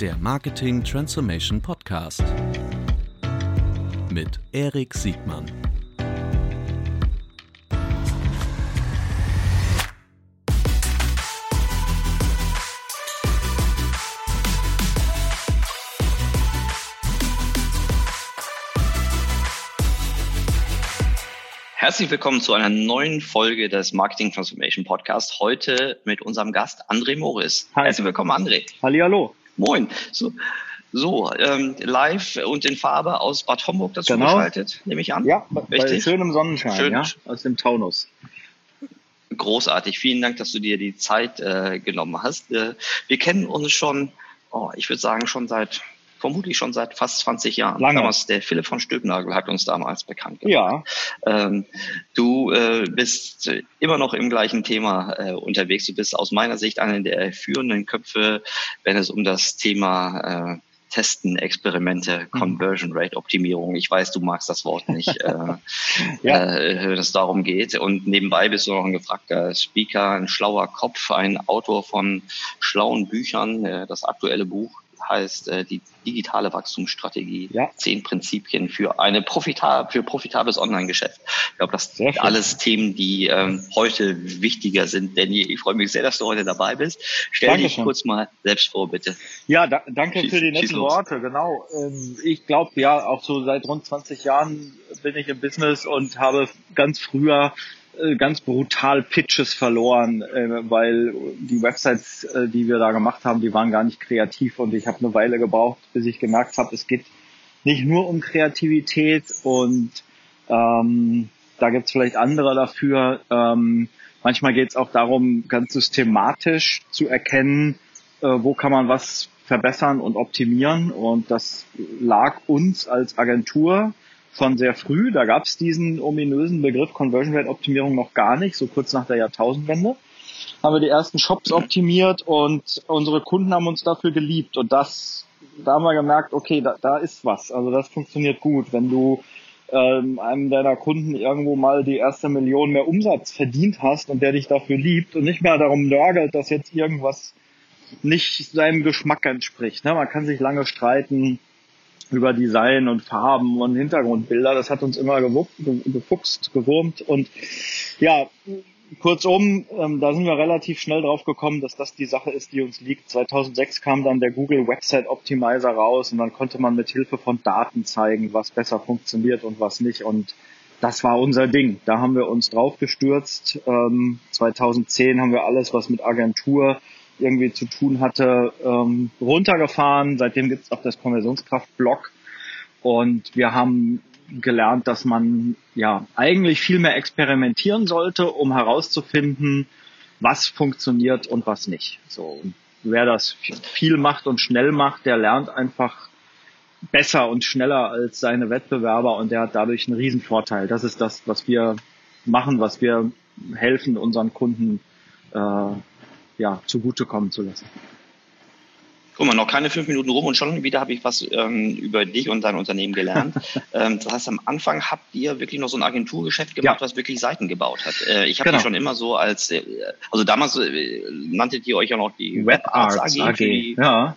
der Marketing Transformation Podcast mit Erik Siegmann. Herzlich willkommen zu einer neuen Folge des Marketing Transformation Podcast. Heute mit unserem Gast André Morris. Hi. Herzlich willkommen, André. Hallihallo. Moin. So, so ähm, live und in Farbe aus Bad Homburg dazu Genau. geschaltet, nehme ich an. Ja, bei Richtig? schönem Sonnenschein, Schön. ja, aus dem Taunus. Großartig. Vielen Dank, dass du dir die Zeit äh, genommen hast. Äh, wir kennen uns schon, oh, ich würde sagen, schon seit, vermutlich schon seit fast 20 Jahren. Lange. Damals, der Philipp von Stülpnagel hat uns damals bekannt gemacht. Ja, Ähm, du äh, bist äh, immer noch im gleichen Thema äh, unterwegs. Du bist aus meiner Sicht einer der führenden Köpfe, wenn es um das Thema äh, Testen, Experimente, Conversion Rate Optimierung. Ich weiß, du magst das Wort nicht, äh, Ja. äh, wenn es darum geht. Und nebenbei bist du noch ein gefragter Speaker, ein schlauer Kopf, ein Autor von schlauen Büchern. Äh, das aktuelle Buch heißt äh, die digitale Wachstumsstrategie. Ja. Zehn Prinzipien für eine profitab für profitables Online-Geschäft. Ich glaube, das sind alles Themen, die ähm, heute wichtiger sind denn je. Ich freue mich sehr, dass du heute dabei bist. Stell dich Dankeschön. kurz mal selbst vor, bitte. ja da, danke Schieß- für die netten. Worte, genau. Ähm, ich glaube, ja, auch so seit rund 20 Jahren bin ich im Business und habe ganz früher ganz brutal Pitches verloren, äh, weil die Websites, äh, die wir da gemacht haben, die waren gar nicht kreativ und ich habe eine Weile gebraucht, bis ich gemerkt habe, es geht nicht nur um Kreativität und ähm, da gibt es vielleicht andere dafür. Ähm, manchmal geht es auch darum, ganz systematisch zu erkennen, äh, wo kann man was verbessern und optimieren. Und das lag uns als Agentur schon sehr früh. Da gab es diesen ominösen Begriff Conversion Rate Optimierung noch gar nicht, so kurz nach der Jahrtausendwende. Haben wir die ersten Shops optimiert und unsere Kunden haben uns dafür geliebt. Und das, da haben wir gemerkt, okay, da, da ist was. Also das funktioniert gut. Wenn du ähm, einem deiner Kunden irgendwo mal die erste Million mehr Umsatz verdient hast und der dich dafür liebt und nicht mehr darum nörgelt, dass jetzt irgendwas nicht seinem Geschmack entspricht. Ne? Man kann sich lange streiten über Design und Farben und Hintergrundbilder. Das hat uns immer gefuchst, gewurmt. Und ja, kurzum, ähm, da sind wir relativ schnell drauf gekommen, dass das die Sache ist, die uns liegt. 2006 kam dann der Google Website Optimizer raus und dann konnte man mit Hilfe von Daten zeigen, was besser funktioniert und was nicht. Und das war unser Ding. Da haben wir uns drauf gestürzt. Ähm, 2010 haben wir alles, was mit Agentur irgendwie zu tun hatte, ähm, runtergefahren. Seitdem gibt es auch das Konversionskraft-Blog. Und wir haben gelernt, dass man ja eigentlich viel mehr experimentieren sollte, um herauszufinden, was funktioniert und was nicht. So, wer das viel macht und schnell macht, der lernt einfach besser und schneller als seine Wettbewerber und der hat dadurch einen riesen Vorteil. Das ist das, was wir machen, was wir helfen, unseren Kunden äh, ja, zugutekommen zu lassen. Guck mal, noch keine fünf Minuten rum und schon wieder habe ich was ähm, über dich und dein Unternehmen gelernt. ähm, das heißt, am Anfang habt ihr wirklich noch so ein Agenturgeschäft gemacht, Ja. was wirklich Seiten gebaut hat. Äh, ich habe Genau. schon immer so als, äh, also damals äh, nanntet ihr euch ja noch die WebArts WebArts AG, AG. Für, die, Ja,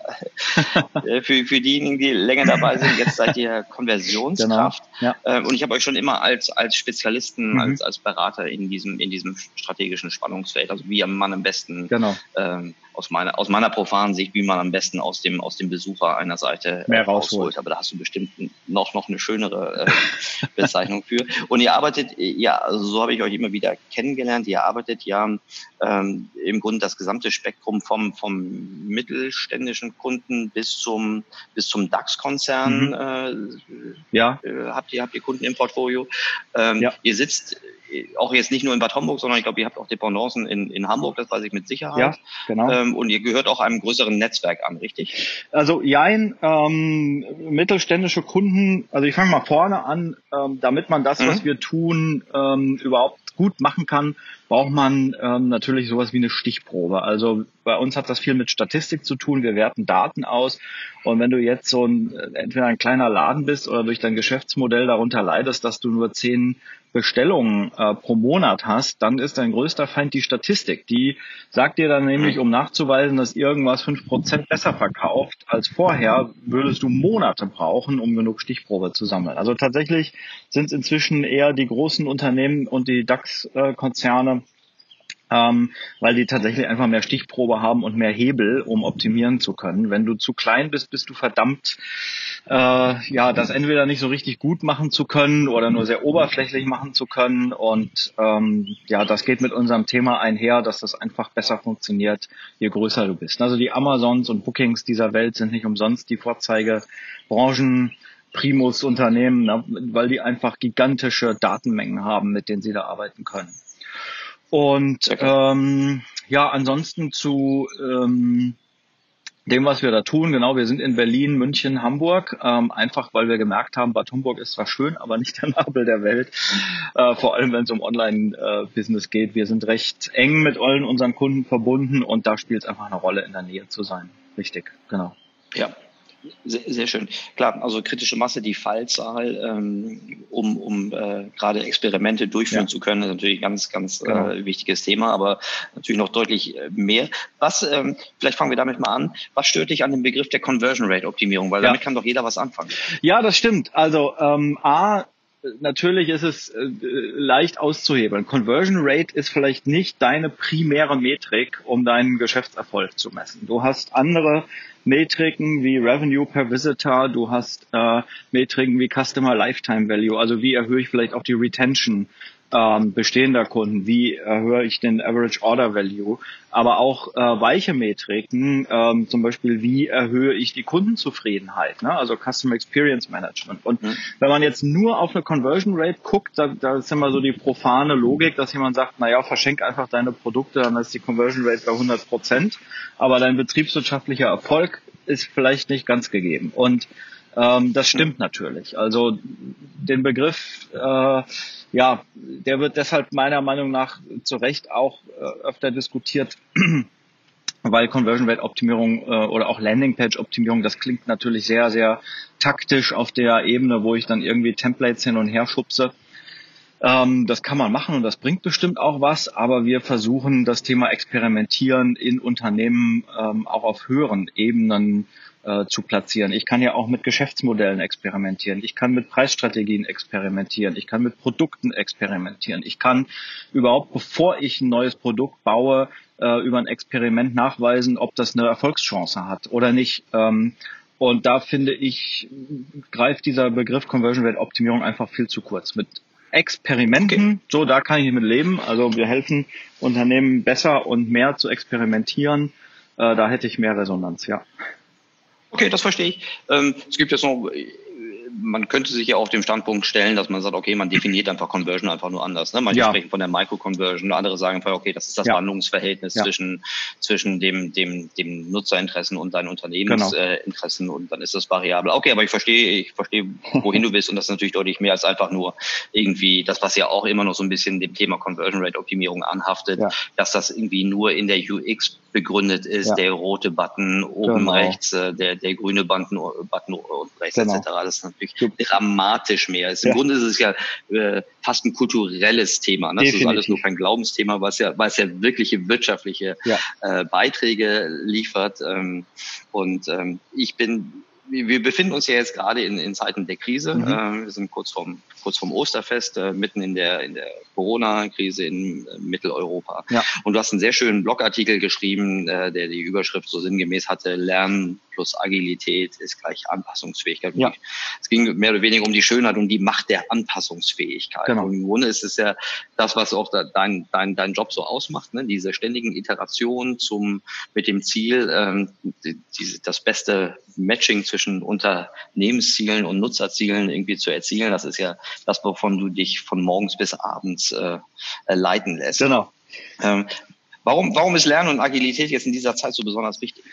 äh, für, für diejenigen, die länger dabei sind. Jetzt seid ihr Konversionskraft. Genau. Ja. Ähm, und ich habe euch schon immer als, als Spezialisten, Mhm. als, als Berater in diesem, in diesem strategischen Spannungsfeld, also wie man am besten genau. ähm, aus meiner aus meiner profanen Sicht, wie man am besten aus dem aus dem Besucher einer Seite äh, Mehr rausholt. Aber da hast du bestimmt noch noch eine schönere äh, Bezeichnung für. Und ihr arbeitet ja, also so habe ich euch immer wieder kennengelernt. Ihr arbeitet ja ähm, im Grunde das gesamte Spektrum vom vom mittelständischen Kunden bis zum bis zum DAX-Konzern. Mhm. Ja, Äh, äh, habt ihr habt ihr Kunden im Portfolio? Ähm, Ja. Ihr sitzt äh, auch jetzt nicht nur in Bad Homburg, sondern ich glaube, ihr habt auch Dependancen in, in Hamburg, das weiß ich mit Sicherheit. ja, genau. Ähm, und ihr gehört auch einem größeren Netzwerk an, richtig? Also jein, ähm, mittelständische Kunden, also ich fange mal vorne an, ähm, damit man das, Mhm. was wir tun, ähm, überhaupt gut machen kann, braucht man ähm, natürlich sowas wie eine Stichprobe. Also bei uns hat das viel mit Statistik zu tun. Wir werten Daten aus. Und wenn du jetzt so ein, äh, entweder ein kleiner Laden bist oder durch dein Geschäftsmodell darunter leidest, dass du nur zehn Bestellungen äh, pro Monat hast, dann ist dein größter Feind die Statistik. Die sagt dir dann nämlich, um nachzuweisen, dass irgendwas fünf Prozent besser verkauft als vorher, würdest du Monate brauchen, um genug Stichprobe zu sammeln. Also tatsächlich sind es inzwischen eher die großen Unternehmen und die DAX-Konzerne, ähm, weil die tatsächlich einfach mehr Stichprobe haben und mehr Hebel, um optimieren zu können. Wenn du zu klein bist, bist du verdammt, äh, ja, das entweder nicht so richtig gut machen zu können oder nur sehr oberflächlich machen zu können. Und ähm, ja, das geht mit unserem Thema einher, dass das einfach besser funktioniert, je größer du bist. Also die Amazons und Bookings dieser Welt sind nicht umsonst die Vorzeigebranchen. Primus Unternehmen, ne, weil die einfach gigantische Datenmengen haben, mit denen sie da arbeiten können. Und ähm, ja, ansonsten zu ähm, dem, was wir da tun, genau, wir sind in Berlin, München, Hamburg, ähm, einfach weil wir gemerkt haben, Bad Homburg ist zwar schön, aber nicht der Nabel der Welt, äh, vor allem wenn es um Online-Business geht. Wir sind recht eng mit allen unseren Kunden verbunden und da spielt es einfach eine Rolle, in der Nähe zu sein. Richtig, genau. Ja, sehr, sehr schön. Klar, also kritische Masse, die Fallzahl, ähm, um, um äh, gerade Experimente durchführen ja. zu können, ist natürlich ein ganz, ganz genau. äh, wichtiges Thema, aber natürlich noch deutlich äh, mehr. Was, ähm, vielleicht fangen wir damit mal an, was stört dich an dem Begriff der Conversion Rate Optimierung? Weil ja. damit kann doch jeder was anfangen. Ja, das stimmt. Also ähm, A, natürlich ist es äh, leicht auszuhebeln. Conversion Rate ist vielleicht nicht deine primäre Metrik, um deinen Geschäftserfolg zu messen. Du hast andere Metriken wie Revenue per Visitor, du hast äh, Metriken wie Customer Lifetime Value, also wie erhöhe ich vielleicht auch die Retention ähm, bestehender Kunden, wie erhöhe ich den Average Order Value, aber auch äh, weiche Metriken, ähm, zum Beispiel wie erhöhe ich die Kundenzufriedenheit, ne? also Customer Experience Management. Und mhm. wenn man jetzt nur auf eine Conversion Rate guckt, da, da ist immer so die profane Logik, dass jemand sagt, naja, verschenk einfach deine Produkte, dann ist die Conversion Rate bei 100 Prozent, aber dein betriebswirtschaftlicher Erfolg ist vielleicht nicht ganz gegeben. Und ähm, das stimmt mhm. natürlich. Also den Begriff äh, ja, der wird deshalb meiner Meinung nach zu Recht auch äh, öfter diskutiert, weil Conversion Rate Optimierung äh, oder auch Landing Page Optimierung, das klingt natürlich sehr, sehr taktisch auf der Ebene, wo ich dann irgendwie Templates hin und her schubse. Ähm, das kann man machen und das bringt bestimmt auch was, aber wir versuchen das Thema Experimentieren in Unternehmen ähm, auch auf höheren Ebenen äh, zu platzieren. Ich kann ja auch mit Geschäftsmodellen experimentieren. Ich kann mit Preisstrategien experimentieren. Ich kann mit Produkten experimentieren. Ich kann überhaupt, bevor ich ein neues Produkt baue, äh, über ein Experiment nachweisen, ob das eine Erfolgschance hat oder nicht. Ähm, und da finde ich, greift dieser Begriff Conversion Rate Optimierung einfach viel zu kurz. Mit Experimenten, okay. so da kann ich mit leben. Also wir helfen Unternehmen besser und mehr zu experimentieren. Äh, da hätte ich mehr Resonanz, ja. Okay, das verstehe ich. Ähm, es gibt jetzt noch man könnte sich ja auf dem Standpunkt stellen, dass man sagt, okay, man definiert einfach Conversion einfach nur anders. Ne? Manche ja. sprechen von der Micro-Conversion, andere sagen einfach, okay, das ist das ja. Wandlungsverhältnis ja. zwischen, zwischen dem, dem, dem Nutzerinteressen und deinen Unternehmensinteressen genau. äh, und dann ist das variabel. Okay, aber ich verstehe, ich verstehe, wohin du bist und das ist natürlich deutlich mehr als einfach nur irgendwie das, was ja auch immer noch so ein bisschen dem Thema Conversion Rate Optimierung anhaftet, dass das irgendwie nur in der UX begründet ist, der rote Button oben genau. rechts, äh, der, der grüne Button, Button rechts genau. etc. Das ist natürlich dramatisch mehr ist. Im ja. Grunde ist es ja äh, fast ein kulturelles Thema. Ne? Das ist alles nur kein Glaubensthema, was ja, was ja wirkliche wirtschaftliche ja. Äh, Beiträge liefert. Ähm, und ähm, ich bin wir befinden uns ja jetzt gerade in, in Zeiten der Krise. Mhm. Äh, wir sind kurz vorm, kurz vorm Osterfest, äh, mitten in der, in der Corona-Krise in äh, Mitteleuropa. Ja. Und du hast einen sehr schönen Blogartikel geschrieben, äh, der die Überschrift so sinngemäß hatte, Lernen plus Agilität ist gleich Anpassungsfähigkeit. Ja. Es ging mehr oder weniger um die Schönheit, um die Macht der Anpassungsfähigkeit. Genau. Und im Grunde ist es ja das, was auch dein, dein, dein Job so ausmacht, ne? diese ständigen Iterationen zum, mit dem Ziel, ähm, die, die, das beste Matching zwischen Unternehmenszielen und Nutzerzielen irgendwie zu erzielen. Das ist ja das, wovon du dich von morgens bis abends äh, leiten lässt. Genau. Ähm, warum, warum ist Lernen und Agilität jetzt in dieser Zeit so besonders wichtig?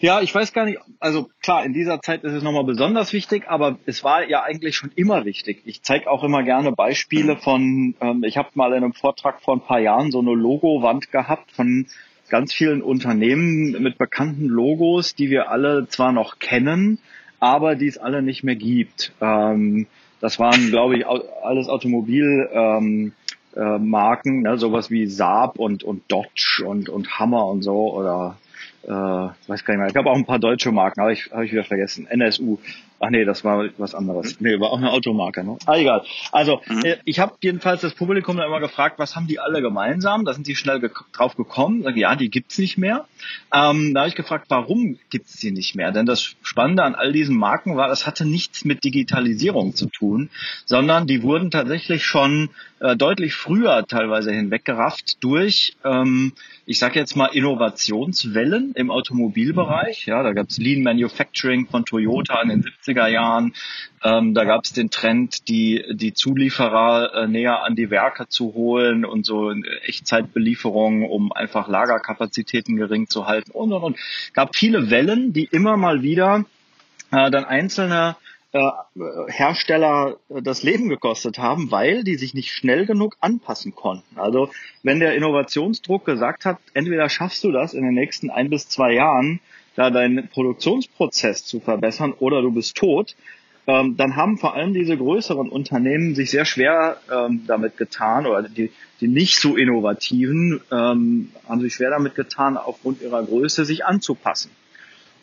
Ja, ich weiß gar nicht, also klar, in dieser Zeit ist es nochmal besonders wichtig, aber es war ja eigentlich schon immer wichtig. Ich zeige auch immer gerne Beispiele von, ähm, ich habe mal in einem Vortrag vor ein paar Jahren so eine Logowand gehabt von ganz vielen Unternehmen mit bekannten Logos, die wir alle zwar noch kennen, aber die es alle nicht mehr gibt. Ähm, Das waren, glaube ich, alles Automobilmarken, ähm, äh, ne, sowas wie Saab und, und Dodge und, und Hammer und so oder äh, weiß gar nicht mehr. Ich habe auch ein paar deutsche Marken, aber ich habe ich wieder vergessen. NSU. Ach nee, das war was anderes. Mhm. Nee, war auch eine Automarke. Ne? Ah, egal. Also mhm. Äh, ich habe jedenfalls das Publikum dann immer gefragt, was haben die alle gemeinsam? Da sind die schnell ge drauf gekommen. Sag, ja, die gibt's nicht mehr. Ähm, da habe ich gefragt, warum gibt's die nicht mehr? Denn das Spannende an all diesen Marken war, das hatte nichts mit Digitalisierung zu tun, sondern die wurden tatsächlich schon äh, deutlich früher teilweise hinweggerafft durch, ähm, ich sage jetzt mal, Innovationswellen im Automobilbereich. Ja, da gab's Lean Manufacturing von Toyota in den 70er Jahren. Ähm, da gab es den Trend, die, die Zulieferer äh, näher an die Werke zu holen und so Echtzeitbelieferungen, um einfach Lagerkapazitäten gering zu halten und und und. gab viele Wellen, die immer mal wieder äh, dann einzelne äh, Hersteller äh, das Leben gekostet haben, weil die sich nicht schnell genug anpassen konnten. Also wenn der Innovationsdruck gesagt hat, entweder schaffst du das in den nächsten ein bis zwei Jahren, da deinen Produktionsprozess zu verbessern oder du bist tot, ähm, dann haben vor allem diese größeren Unternehmen sich sehr schwer ähm, damit getan oder die, die nicht so innovativen ähm, haben sich schwer damit getan, aufgrund ihrer Größe sich anzupassen.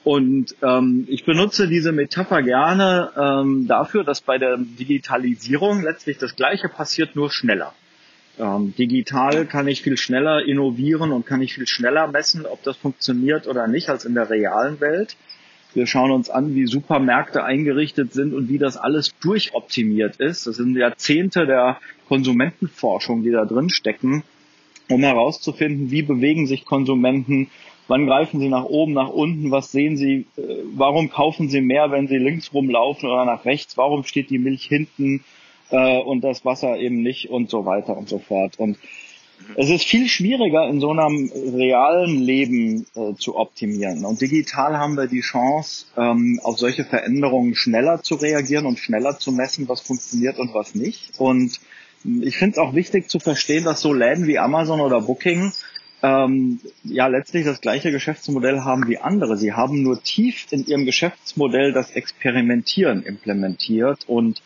Und ähm, ich benutze diese Metapher gerne ähm, dafür, dass bei der Digitalisierung letztlich das Gleiche passiert, nur schneller. Ähm, digital kann ich viel schneller innovieren und kann ich viel schneller messen, ob das funktioniert oder nicht, als in der realen Welt. Wir schauen uns an, wie Supermärkte eingerichtet sind und wie das alles durchoptimiert ist. Das sind Jahrzehnte der Konsumentenforschung, die da drin stecken, um herauszufinden, wie bewegen sich Konsumenten, wann greifen sie nach oben, nach unten, was sehen sie, äh, warum kaufen sie mehr, wenn sie links rumlaufen oder nach rechts, warum steht die Milch hinten, äh, und das Wasser eben nicht und so weiter und so fort. Und es ist viel schwieriger, in so einem realen Leben äh, zu optimieren. Und digital haben wir die Chance, ähm, auf solche Veränderungen schneller zu reagieren und schneller zu messen, was funktioniert und was nicht. Und ich finde es auch wichtig zu verstehen, dass so Läden wie Amazon oder Booking ähm, ja letztlich das gleiche Geschäftsmodell haben wie andere. Sie haben nur tief in ihrem Geschäftsmodell das Experimentieren implementiert und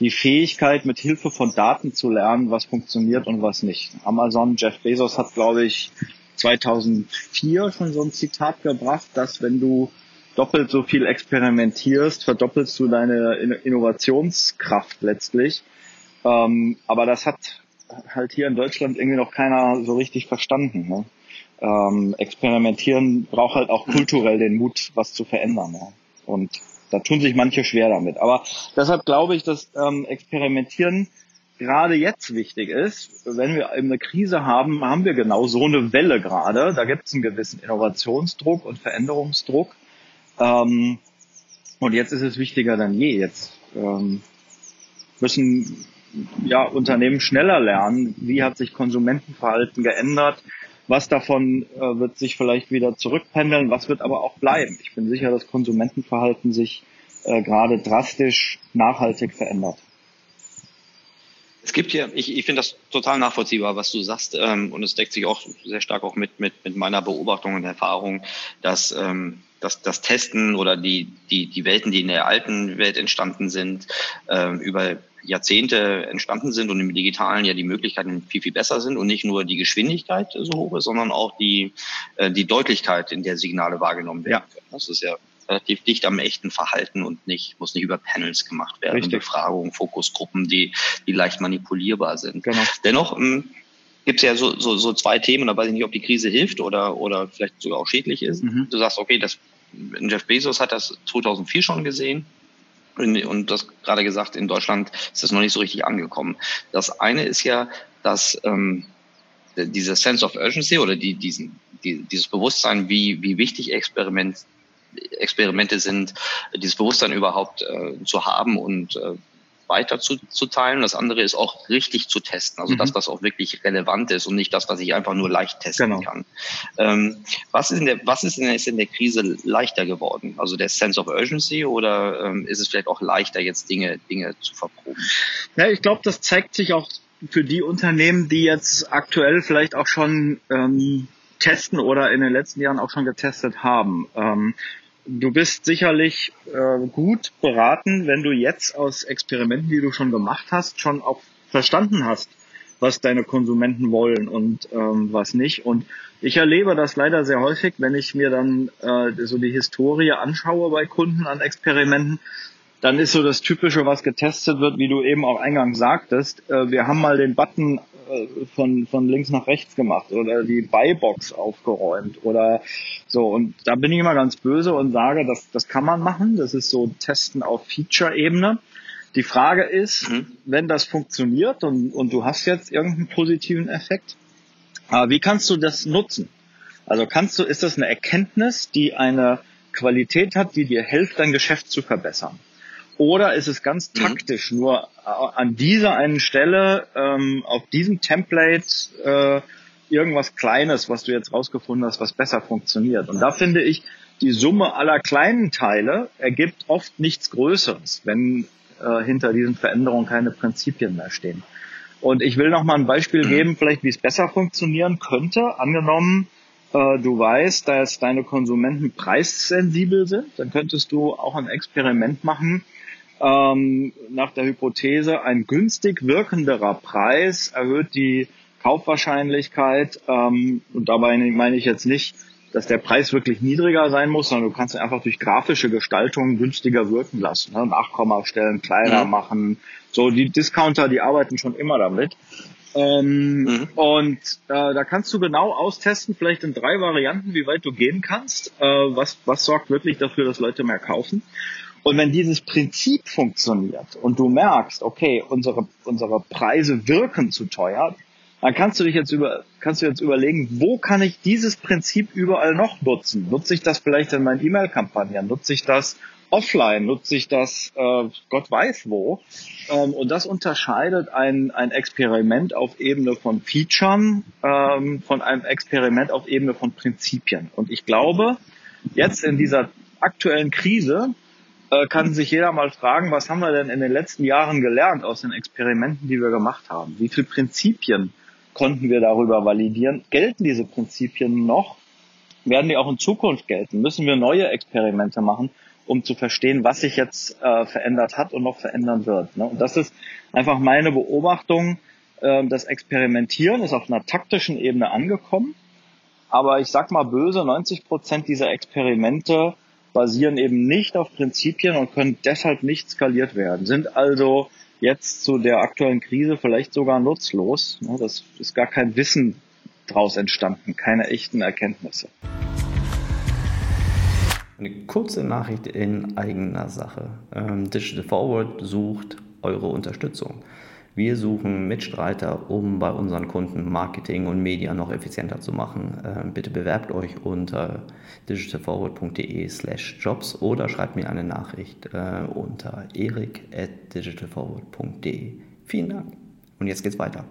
die Fähigkeit, mit Hilfe von Daten zu lernen, was funktioniert und was nicht. Amazon, Jeff Bezos hat, glaube ich, 2004 schon so ein Zitat gebracht, dass wenn du doppelt so viel experimentierst, verdoppelst du deine Innovationskraft letztlich. Ähm, aber das hat halt hier in Deutschland irgendwie noch keiner so richtig verstanden. Ne? Ähm, experimentieren braucht halt auch kulturell den Mut, was zu verändern. Ja? Und da tun sich manche schwer damit. Aber deshalb glaube ich, dass ähm, Experimentieren gerade jetzt wichtig ist. Wenn wir eine Krise haben, haben wir genau so eine Welle gerade. Da gibt es einen gewissen Innovationsdruck und Veränderungsdruck. Ähm, und jetzt ist es wichtiger denn je. Jetzt ähm, müssen ja Unternehmen schneller lernen, wie hat sich Konsumentenverhalten geändert, was davon äh, wird sich vielleicht wieder zurückpendeln, was wird aber auch bleiben. Ich bin sicher, dass Konsumentenverhalten sich äh, gerade drastisch nachhaltig verändert. Es gibt hier, ich, ich finde das total nachvollziehbar, was du sagst, ähm, und es deckt sich auch sehr stark auch mit, mit, mit meiner Beobachtung und Erfahrung, dass ähm, dass das Testen oder die, die, die Welten, die in der alten Welt entstanden sind, ähm, über Jahrzehnte entstanden sind und im Digitalen ja die Möglichkeiten viel, viel besser sind und nicht nur die Geschwindigkeit so hoch ist, sondern auch die, äh, die Deutlichkeit, in der Signale wahrgenommen werden ja. können. Das ist ja relativ dicht am echten Verhalten und nicht, muss nicht über Panels gemacht werden, Richtig. Befragungen, Fokusgruppen, die, die leicht manipulierbar sind. Genau. Dennoch ähm, gibt es ja so, so, so zwei Themen, da weiß ich nicht, ob die Krise hilft oder, oder vielleicht sogar auch schädlich ist. Mhm. Du sagst, okay, das, Jeff Bezos hat das 2004 schon gesehen, und das gerade gesagt, in Deutschland ist das noch nicht so richtig angekommen. Das eine ist ja, dass ähm, diese Sense of Urgency oder die, diesen, die, dieses Bewusstsein, wie, wie wichtig Experiment, Experimente sind, dieses Bewusstsein überhaupt äh, zu haben und äh, weiter zu, zu teilen. Das andere ist auch richtig zu testen, also mhm. dass das auch wirklich relevant ist und nicht das, was ich einfach nur leicht testen genau. kann. Ähm, was ist in der, was ist in der, ist in der Krise leichter geworden? Also der Sense of Urgency oder ähm, ist es vielleicht auch leichter, jetzt Dinge, Dinge zu verproben? Ja, ich glaube, das zeigt sich auch für die Unternehmen, die jetzt aktuell vielleicht auch schon ähm, testen oder in den letzten Jahren auch schon getestet haben. Ähm, du bist sicherlich äh, gut beraten, wenn du jetzt aus Experimenten, die du schon gemacht hast, schon auch verstanden hast, was deine Konsumenten wollen und ähm, was nicht. Und ich erlebe das leider sehr häufig, wenn ich mir dann äh, so die Historie anschaue bei Kunden an Experimenten, dann ist so das Typische, was getestet wird, wie du eben auch eingangs sagtest. Äh, wir haben mal den Button von, von links nach rechts gemacht oder die Buybox aufgeräumt oder so. Und da bin ich immer ganz böse und sage, das, das kann man machen. Das ist so Testen auf Feature-Ebene. Die Frage ist, mhm. wenn das funktioniert und, und du hast jetzt irgendeinen positiven Effekt, äh, wie kannst du das nutzen? Also kannst du, ist das eine Erkenntnis, die eine Qualität hat, die dir hilft, dein Geschäft zu verbessern? Oder ist es ganz mhm. taktisch mhm. nur äh, an dieser einen Stelle, ähm, auf diesem Template äh, irgendwas Kleines, was du jetzt rausgefunden hast, was besser funktioniert? Und da finde ich, die Summe aller kleinen Teile ergibt oft nichts Größeres, wenn äh, hinter diesen Veränderungen keine Prinzipien mehr stehen. Und ich will noch mal ein Beispiel mhm. geben, vielleicht wie es besser funktionieren könnte. Angenommen, äh, du weißt, dass deine Konsumenten preissensibel sind, dann könntest du auch ein Experiment machen, ähm, nach der Hypothese, ein günstig wirkenderer Preis erhöht die Kaufwahrscheinlichkeit. Ähm, und dabei meine ich jetzt nicht, dass der Preis wirklich niedriger sein muss, sondern du kannst ihn einfach durch grafische Gestaltung günstiger wirken lassen. Ne? Nachkommastellen kleiner mhm. machen. So, die Discounter, die arbeiten schon immer damit. Ähm, mhm. Und äh, da kannst du genau austesten, vielleicht in drei Varianten, wie weit du gehen kannst. Äh, was, was sorgt wirklich dafür, dass Leute mehr kaufen? Und wenn dieses Prinzip funktioniert und du merkst, okay, unsere, unsere Preise wirken zu teuer, dann kannst du dich jetzt über, kannst du jetzt überlegen, wo kann ich dieses Prinzip überall noch nutzen? Nutze ich das vielleicht in meinen E-Mail-Kampagnen? Nutze ich das offline? Nutze ich das, äh, Gott weiß wo? Ähm, und das unterscheidet ein, ein Experiment auf Ebene von Featuren ähm, von einem Experiment auf Ebene von Prinzipien. Und ich glaube, jetzt in dieser aktuellen Krise äh, kann sich jeder mal fragen, was haben wir denn in den letzten Jahren gelernt aus den Experimenten, die wir gemacht haben? Wie viele Prinzipien konnten wir darüber validieren? Gelten diese Prinzipien noch? Werden die auch in Zukunft gelten? Müssen wir neue Experimente machen, um zu verstehen, was sich jetzt äh, verändert hat und noch verändern wird? Ne? Und das ist einfach meine Beobachtung. Äh, das Experimentieren ist auf einer taktischen Ebene angekommen. Aber ich sag mal böse, 90 Prozent dieser Experimente basieren eben nicht auf Prinzipien und können deshalb nicht skaliert werden, sind also jetzt zu der aktuellen Krise vielleicht sogar nutzlos. Das ist gar kein Wissen daraus entstanden, keine echten Erkenntnisse. Eine kurze Nachricht in eigener Sache. Ähm, Digital Forward sucht eure Unterstützung. Wir suchen Mitstreiter, um bei unseren Kunden Marketing und Media noch effizienter zu machen. Ähm, bitte bewerbt euch unter digitalforward.de slash jobs oder schreibt mir eine Nachricht äh, unter erik at digitalforward.de. Vielen Dank. Und jetzt geht's weiter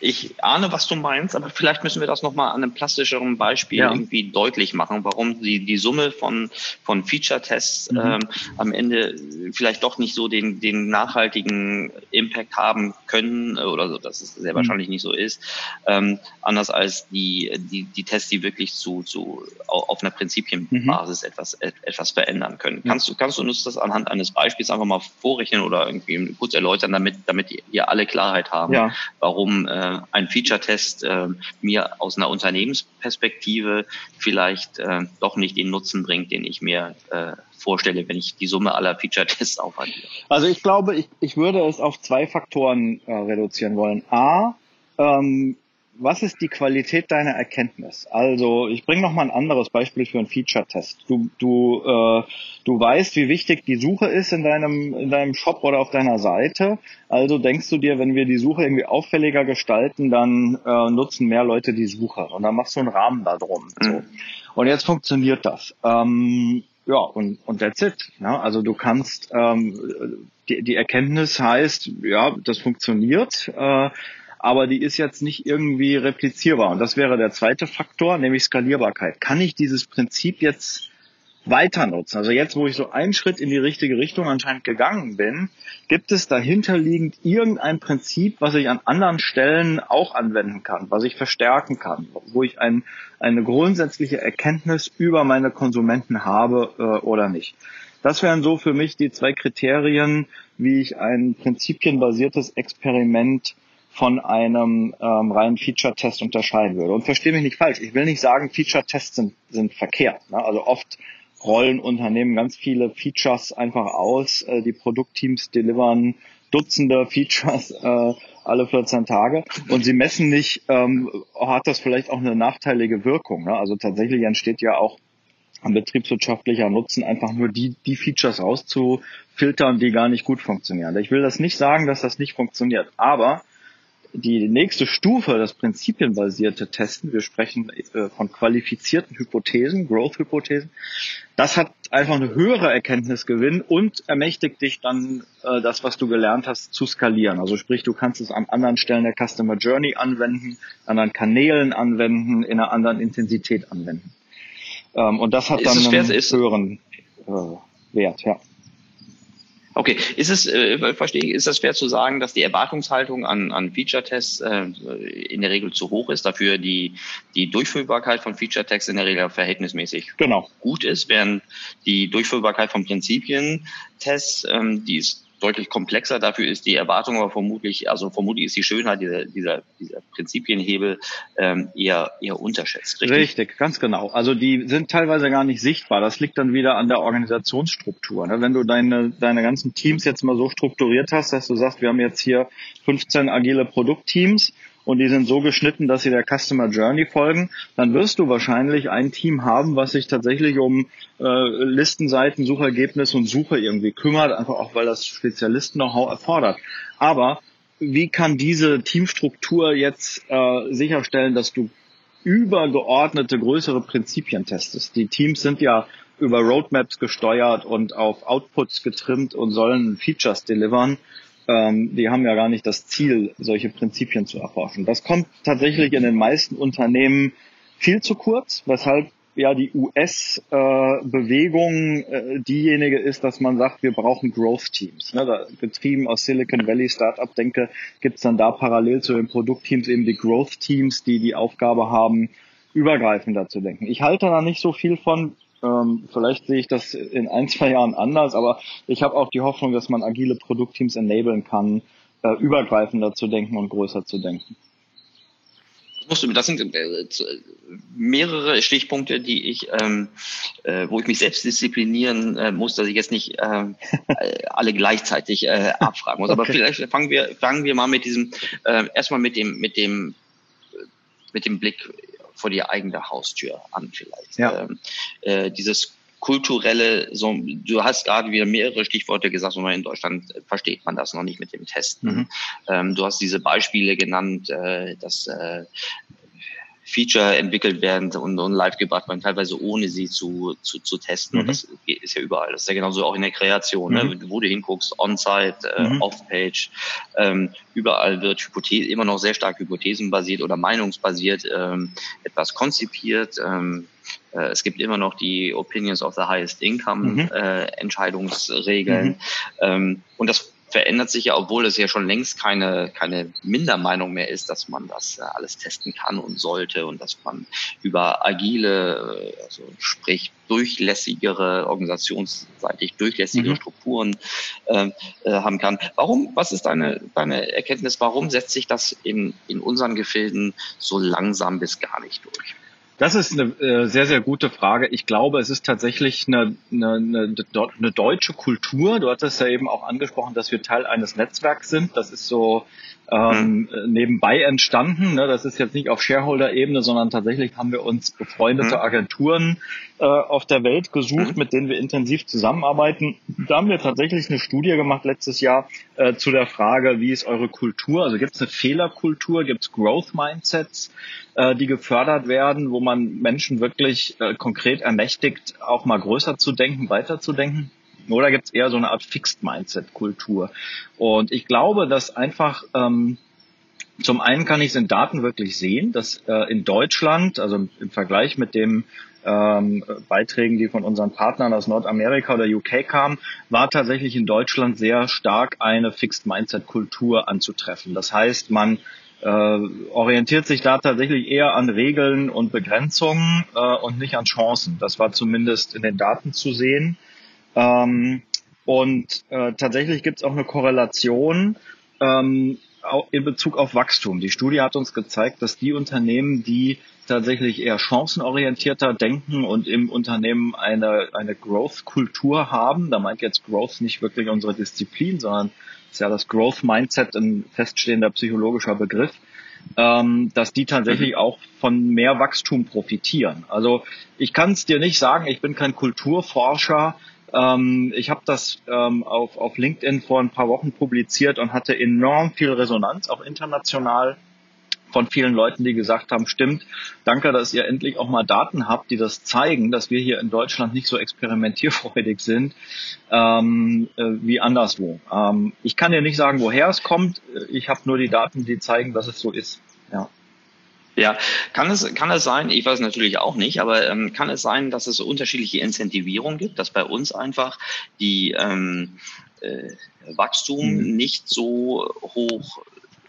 ich ahne, was du meinst, aber vielleicht müssen wir das nochmal an einem plastischeren Beispiel ja. irgendwie deutlich machen, warum die, die Summe von, von Feature-Tests mhm. ähm, am Ende vielleicht doch nicht so den, den nachhaltigen Impact haben können oder so, dass es sehr mhm. wahrscheinlich nicht so ist, ähm, anders als die, die, die Tests, die wirklich zu, zu auf einer Prinzipienbasis mhm. etwas, etwas verändern können. Mhm. Kannst du, kannst du uns das anhand eines Beispiels einfach mal vorrechnen oder irgendwie kurz erläutern, damit, damit ihr alle Klarheit haben, ja. warum äh, ein Feature-Test äh, mir aus einer Unternehmensperspektive vielleicht äh, doch nicht den Nutzen bringt, den ich mir äh, vorstelle, wenn ich die Summe aller Feature-Tests aufaddiere. Also ich glaube, ich, ich würde es auf zwei Faktoren äh, reduzieren wollen. A, ähm, was ist die Qualität deiner Erkenntnis? Also ich bringe noch mal ein anderes Beispiel für einen Feature-Test. Du, du, äh, du weißt, wie wichtig die Suche ist in deinem, in deinem Shop oder auf deiner Seite. Also denkst du dir, wenn wir die Suche irgendwie auffälliger gestalten, dann äh, nutzen mehr Leute die Suche. Und dann machst du einen Rahmen da drum. Mhm. So. Und jetzt funktioniert das. Ähm, ja, und, und that's it. Ja, also du kannst, ähm, die, die Erkenntnis heißt, ja, das funktioniert. Äh, aber die ist jetzt nicht irgendwie replizierbar. Und das wäre der zweite Faktor, nämlich Skalierbarkeit. Kann ich dieses Prinzip jetzt weiter nutzen. Also jetzt, wo ich so einen Schritt in die richtige Richtung anscheinend gegangen bin, gibt es dahinterliegend irgendein Prinzip, was ich an anderen Stellen auch anwenden kann, was ich verstärken kann, wo ich ein, eine grundsätzliche Erkenntnis über meine Konsumenten habe äh, oder nicht. Das wären so für mich die zwei Kriterien, wie ich ein prinzipienbasiertes Experiment von einem ähm, reinen Feature-Test unterscheiden würde. Und verstehe mich nicht falsch, ich will nicht sagen, Feature-Tests sind, sind verkehrt. Ne? Also oft rollen Unternehmen ganz viele Features einfach aus. Äh, die Produktteams delivern Dutzende Features äh, alle 14 Tage und sie messen nicht, ähm, hat das vielleicht auch eine nachteilige Wirkung. Ne? Also tatsächlich entsteht ja auch ein betriebswirtschaftlicher Nutzen, einfach nur die, die Features rauszufiltern, die gar nicht gut funktionieren. Ich will das nicht sagen, dass das nicht funktioniert, aber die nächste Stufe, das prinzipienbasierte Testen, wir sprechen äh, von qualifizierten Hypothesen, Growth-Hypothesen, das hat einfach eine höhere Erkenntnisgewinn und ermächtigt dich dann, äh, das, was du gelernt hast, zu skalieren. Also sprich, du kannst es an anderen Stellen der Customer Journey anwenden, an anderen Kanälen anwenden, in einer anderen Intensität anwenden. Ähm, und das hat dann einen höheren äh, Wert, ja. Okay, ist es, äh, verstehe ich, ist das fair zu sagen, dass die Erwartungshaltung an, an Feature-Tests äh, in der Regel zu hoch ist, dafür die, die Durchführbarkeit von Feature-Tests in der Regel verhältnismäßig genau. gut ist, während die Durchführbarkeit von Prinzipien-Tests, ähm, die ist deutlich komplexer. Dafür ist die Erwartung aber vermutlich, also vermutlich ist die Schönheit dieser, dieser, dieser Prinzipienhebel ähm, eher, eher unterschätzt. Richtig? richtig, ganz genau. Also die sind teilweise gar nicht sichtbar. Das liegt dann wieder an der Organisationsstruktur. Ne? Wenn du deine, deine ganzen Teams jetzt mal so strukturiert hast, dass du sagst, wir haben jetzt hier 15 agile Produktteams und die sind so geschnitten, dass sie der Customer Journey folgen, dann wirst du wahrscheinlich ein Team haben, was sich tatsächlich um äh, Listenseiten, Suchergebnis und Suche irgendwie kümmert, einfach auch weil das Spezialisten-Know-how erfordert. Aber wie kann diese Teamstruktur jetzt äh, sicherstellen, dass du übergeordnete größere Prinzipien testest? Die Teams sind ja über Roadmaps gesteuert und auf Outputs getrimmt und sollen Features delivern ähm, die haben ja gar nicht das Ziel, solche Prinzipien zu erforschen. Das kommt tatsächlich in den meisten Unternehmen viel zu kurz, weshalb ja die US-Bewegung äh, äh, diejenige ist, dass man sagt, wir brauchen Growth-Teams. Ne, da, getrieben aus Silicon Valley Startup denke, gibt es dann da parallel zu den Produktteams eben die Growth-Teams, die die Aufgabe haben, übergreifender zu denken. Ich halte da nicht so viel von, ähm, vielleicht sehe ich das in ein, zwei Jahren anders, aber ich habe auch die Hoffnung, dass man agile Produktteams enablen kann, äh, übergreifender zu denken und größer zu denken. Das sind äh, mehrere Stichpunkte, die ich, ähm, äh, wo ich mich selbst disziplinieren äh, muss, dass ich jetzt nicht äh, alle gleichzeitig äh, abfragen muss. Aber okay. vielleicht fangen wir, fangen wir mal mit diesem, äh, erstmal mit dem, mit dem, mit dem Blick vor die eigene Haustür an vielleicht. Ja. Ähm, äh, dieses kulturelle, so, du hast gerade wieder mehrere Stichworte gesagt, und in Deutschland versteht man das noch nicht mit dem Testen. Mhm. Ähm, du hast diese Beispiele genannt, äh, dass äh, Feature entwickelt werden und, und live gebracht werden, teilweise ohne sie zu, zu, zu testen. Mhm. Und das ist ja überall. Das ist ja genauso auch in der Kreation. Ne? Mhm. Ne? Wo du hinguckst, on-site, äh, mhm. off-page, ähm, überall wird Hypothese, immer noch sehr stark hypothesenbasiert oder meinungsbasiert ähm, etwas konzipiert. Ähm, äh, es gibt immer noch die Opinions of the highest income mhm. äh, Entscheidungsregeln. Mhm. Ähm, und das verändert sich ja, obwohl es ja schon längst keine, keine Mindermeinung mehr ist, dass man das äh, alles testen kann und sollte und dass man über agile, äh, also sprich durchlässigere, organisationsseitig durchlässigere mhm. Strukturen äh, äh, haben kann. Warum, was ist deine, deine Erkenntnis, warum setzt sich das in, in unseren Gefilden so langsam bis gar nicht durch? Das ist eine äh, sehr, sehr gute Frage. Ich glaube, es ist tatsächlich eine, eine, eine, deutsche Kultur. Du hattest ja eben auch angesprochen, dass wir Teil eines Netzwerks sind. Das ist so ähm, mhm. nebenbei entstanden. Ne? Das ist jetzt nicht auf Shareholder-Ebene, sondern tatsächlich haben wir uns befreundete mhm. Agenturen äh, auf der Welt gesucht, mhm. mit denen wir intensiv zusammenarbeiten. Da haben wir tatsächlich eine Studie gemacht letztes Jahr äh, zu der Frage, wie ist eure Kultur? Also gibt es eine Fehlerkultur, gibt es Growth-Mindsets, äh, die gefördert werden, wo man Menschen wirklich äh, konkret ermächtigt, auch mal größer zu denken, weiterzudenken? Oder gibt es eher so eine Art Fixed-Mindset-Kultur? Und ich glaube, dass einfach ähm, Zum einen kann ich es in Daten wirklich sehen, dass äh, in Deutschland, also im Vergleich mit dem ähm, Beiträgen, die von unseren Partnern aus Nordamerika oder UK kamen, war tatsächlich in Deutschland sehr stark eine Fixed Mindset Kultur anzutreffen. Das heißt, man äh, orientiert sich da tatsächlich eher an Regeln und Begrenzungen äh, und nicht an Chancen. Das war zumindest in den Daten zu sehen. Ähm, und äh, tatsächlich gibt es auch eine Korrelation ähm, in Bezug auf Wachstum. Die Studie hat uns gezeigt, dass die Unternehmen, die tatsächlich eher chancenorientierter denken und im Unternehmen eine, eine Growth-Kultur haben. Da meint jetzt Growth nicht wirklich unsere Disziplin, sondern ist ja das Growth-Mindset ein feststehender psychologischer Begriff, ähm, dass die tatsächlich mhm. auch von mehr Wachstum profitieren. Also ich kann es dir nicht sagen, ich bin kein Kulturforscher, ähm, ich habe das ähm, auf, auf LinkedIn vor ein paar Wochen publiziert und hatte enorm viel Resonanz, auch international von vielen Leuten, die gesagt haben, stimmt, danke, dass ihr endlich auch mal Daten habt, die das zeigen, dass wir hier in Deutschland nicht so experimentierfreudig sind ähm, äh, wie anderswo. Ähm, ich kann dir nicht sagen, woher es kommt. Ich habe nur die Daten, die zeigen, dass es so ist. Ja. Ja, kann es, kann es sein, ich weiß natürlich auch nicht, aber ähm, kann es sein, dass es unterschiedliche Incentivierungen gibt, dass bei uns einfach die ähm, äh, Wachstum hm. nicht so hoch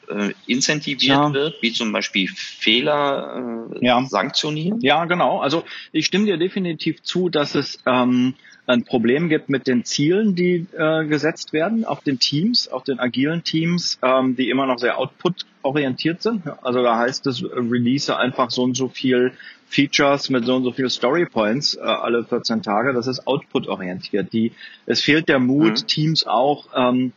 äh, incentiviert ja. wird, wie zum Beispiel Fehler äh, ja. sanktionieren? Ja, genau. Also ich stimme dir definitiv zu, dass es ähm, ein Problem gibt mit den Zielen, die äh, gesetzt werden auf den Teams, auf den agilen Teams, ähm, die immer noch sehr output-orientiert sind. Also da heißt es, release einfach so und so viel Features mit so und so viel Story Points äh, alle 14 Tage. Das ist output-orientiert. Die, es fehlt der Mut, mhm. Teams auch ähm,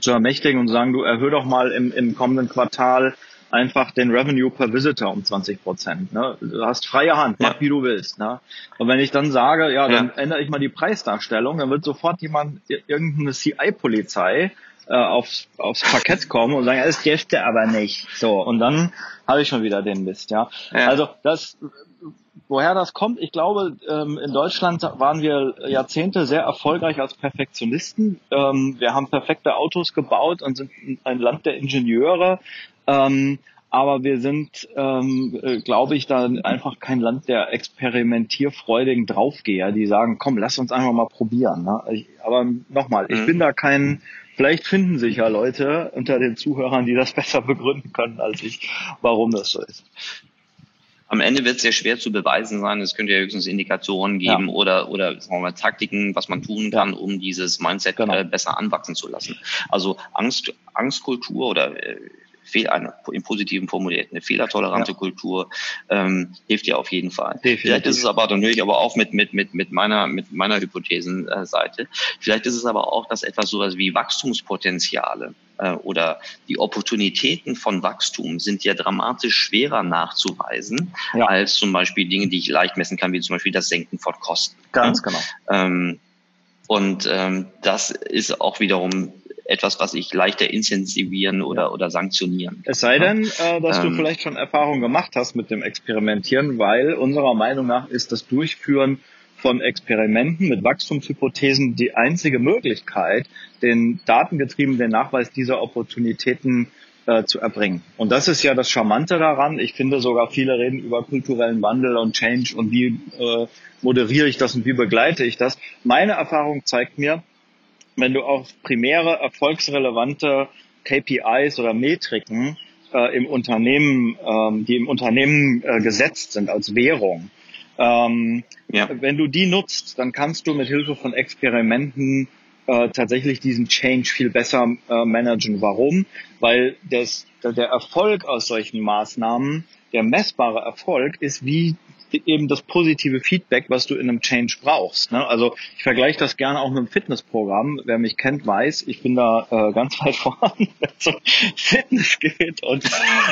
zu ermächtigen und sagen, du erhöhe doch mal im, im kommenden Quartal einfach den Revenue per Visitor um 20 Prozent. Ne? Du hast freie Hand, mach ja. wie du willst. Ne? Und wenn ich dann sage, ja, dann ja. ändere ich mal die Preisdarstellung, dann wird sofort jemand, irgendeine CI-Polizei äh, aufs, aufs Parkett kommen und sagen, ja, das dürfte aber nicht. So, und dann habe ich schon wieder den Mist, ja. ja. Also das woher das kommt, ich glaube, ähm, in Deutschland waren wir Jahrzehnte sehr erfolgreich als Perfektionisten. Ähm, wir haben perfekte Autos gebaut und sind ein Land der Ingenieure. Ähm, aber wir sind, äh, glaube ich, da einfach kein Land der experimentierfreudigen Draufgeher, die sagen, komm, lass uns einfach mal probieren. Ne? Aber nochmal, ich mhm. bin da kein, vielleicht finden sich ja Leute unter den Zuhörern, die das besser begründen können als ich, warum das so ist. Am Ende wird es sehr schwer zu beweisen sein. Es könnte ja höchstens Indikatoren geben ja. oder, oder sagen wir mal, Taktiken, was man tun kann, um dieses Mindset genau. äh, besser anwachsen zu lassen. Also Angst, Angstkultur oder äh, Fehl, eine im Positiven formuliert, eine fehlertolerante ja. Kultur ähm, hilft ja auf jeden Fall. Definitiv. Vielleicht ist es aber, dann höre ich aber auch mit, mit, mit, mit meiner, mit meiner Hypothesenseite, vielleicht ist es aber auch, dass etwas sowas wie Wachstumspotenziale äh, oder die Opportunitäten von Wachstum sind ja dramatisch schwerer nachzuweisen ja. als zum Beispiel Dinge, die ich leicht messen kann, wie zum Beispiel das Senken von Kosten. Ganz genau. Ähm, und ähm, das ist auch wiederum etwas, was ich leichter incentivieren oder, oder sanktionieren kann. Es sei denn, äh, dass ähm, du vielleicht schon Erfahrung gemacht hast mit dem Experimentieren, weil unserer Meinung nach ist das Durchführen von Experimenten mit Wachstumshypothesen die einzige Möglichkeit, den datengetriebenen Nachweis dieser Opportunitäten äh, zu erbringen. Und das ist ja das Charmante daran. Ich finde sogar viele reden über kulturellen Wandel und Change und wie äh, moderiere ich das und wie begleite ich das. Meine Erfahrung zeigt mir, wenn du auf primäre erfolgsrelevante KPIs oder Metriken äh, im Unternehmen, ähm, die im Unternehmen äh, gesetzt sind als Währung, ähm, ja. wenn du die nutzt, dann kannst du mit Hilfe von Experimenten äh, tatsächlich diesen Change viel besser äh, managen. Warum? Weil das, der Erfolg aus solchen Maßnahmen, der messbare Erfolg ist, wie eben das positive Feedback, was du in einem Change brauchst. Ne? Also ich vergleiche das gerne auch mit einem Fitnessprogramm. Wer mich kennt, weiß, ich bin da äh, ganz weit vorne, wenn es um Fitness geht und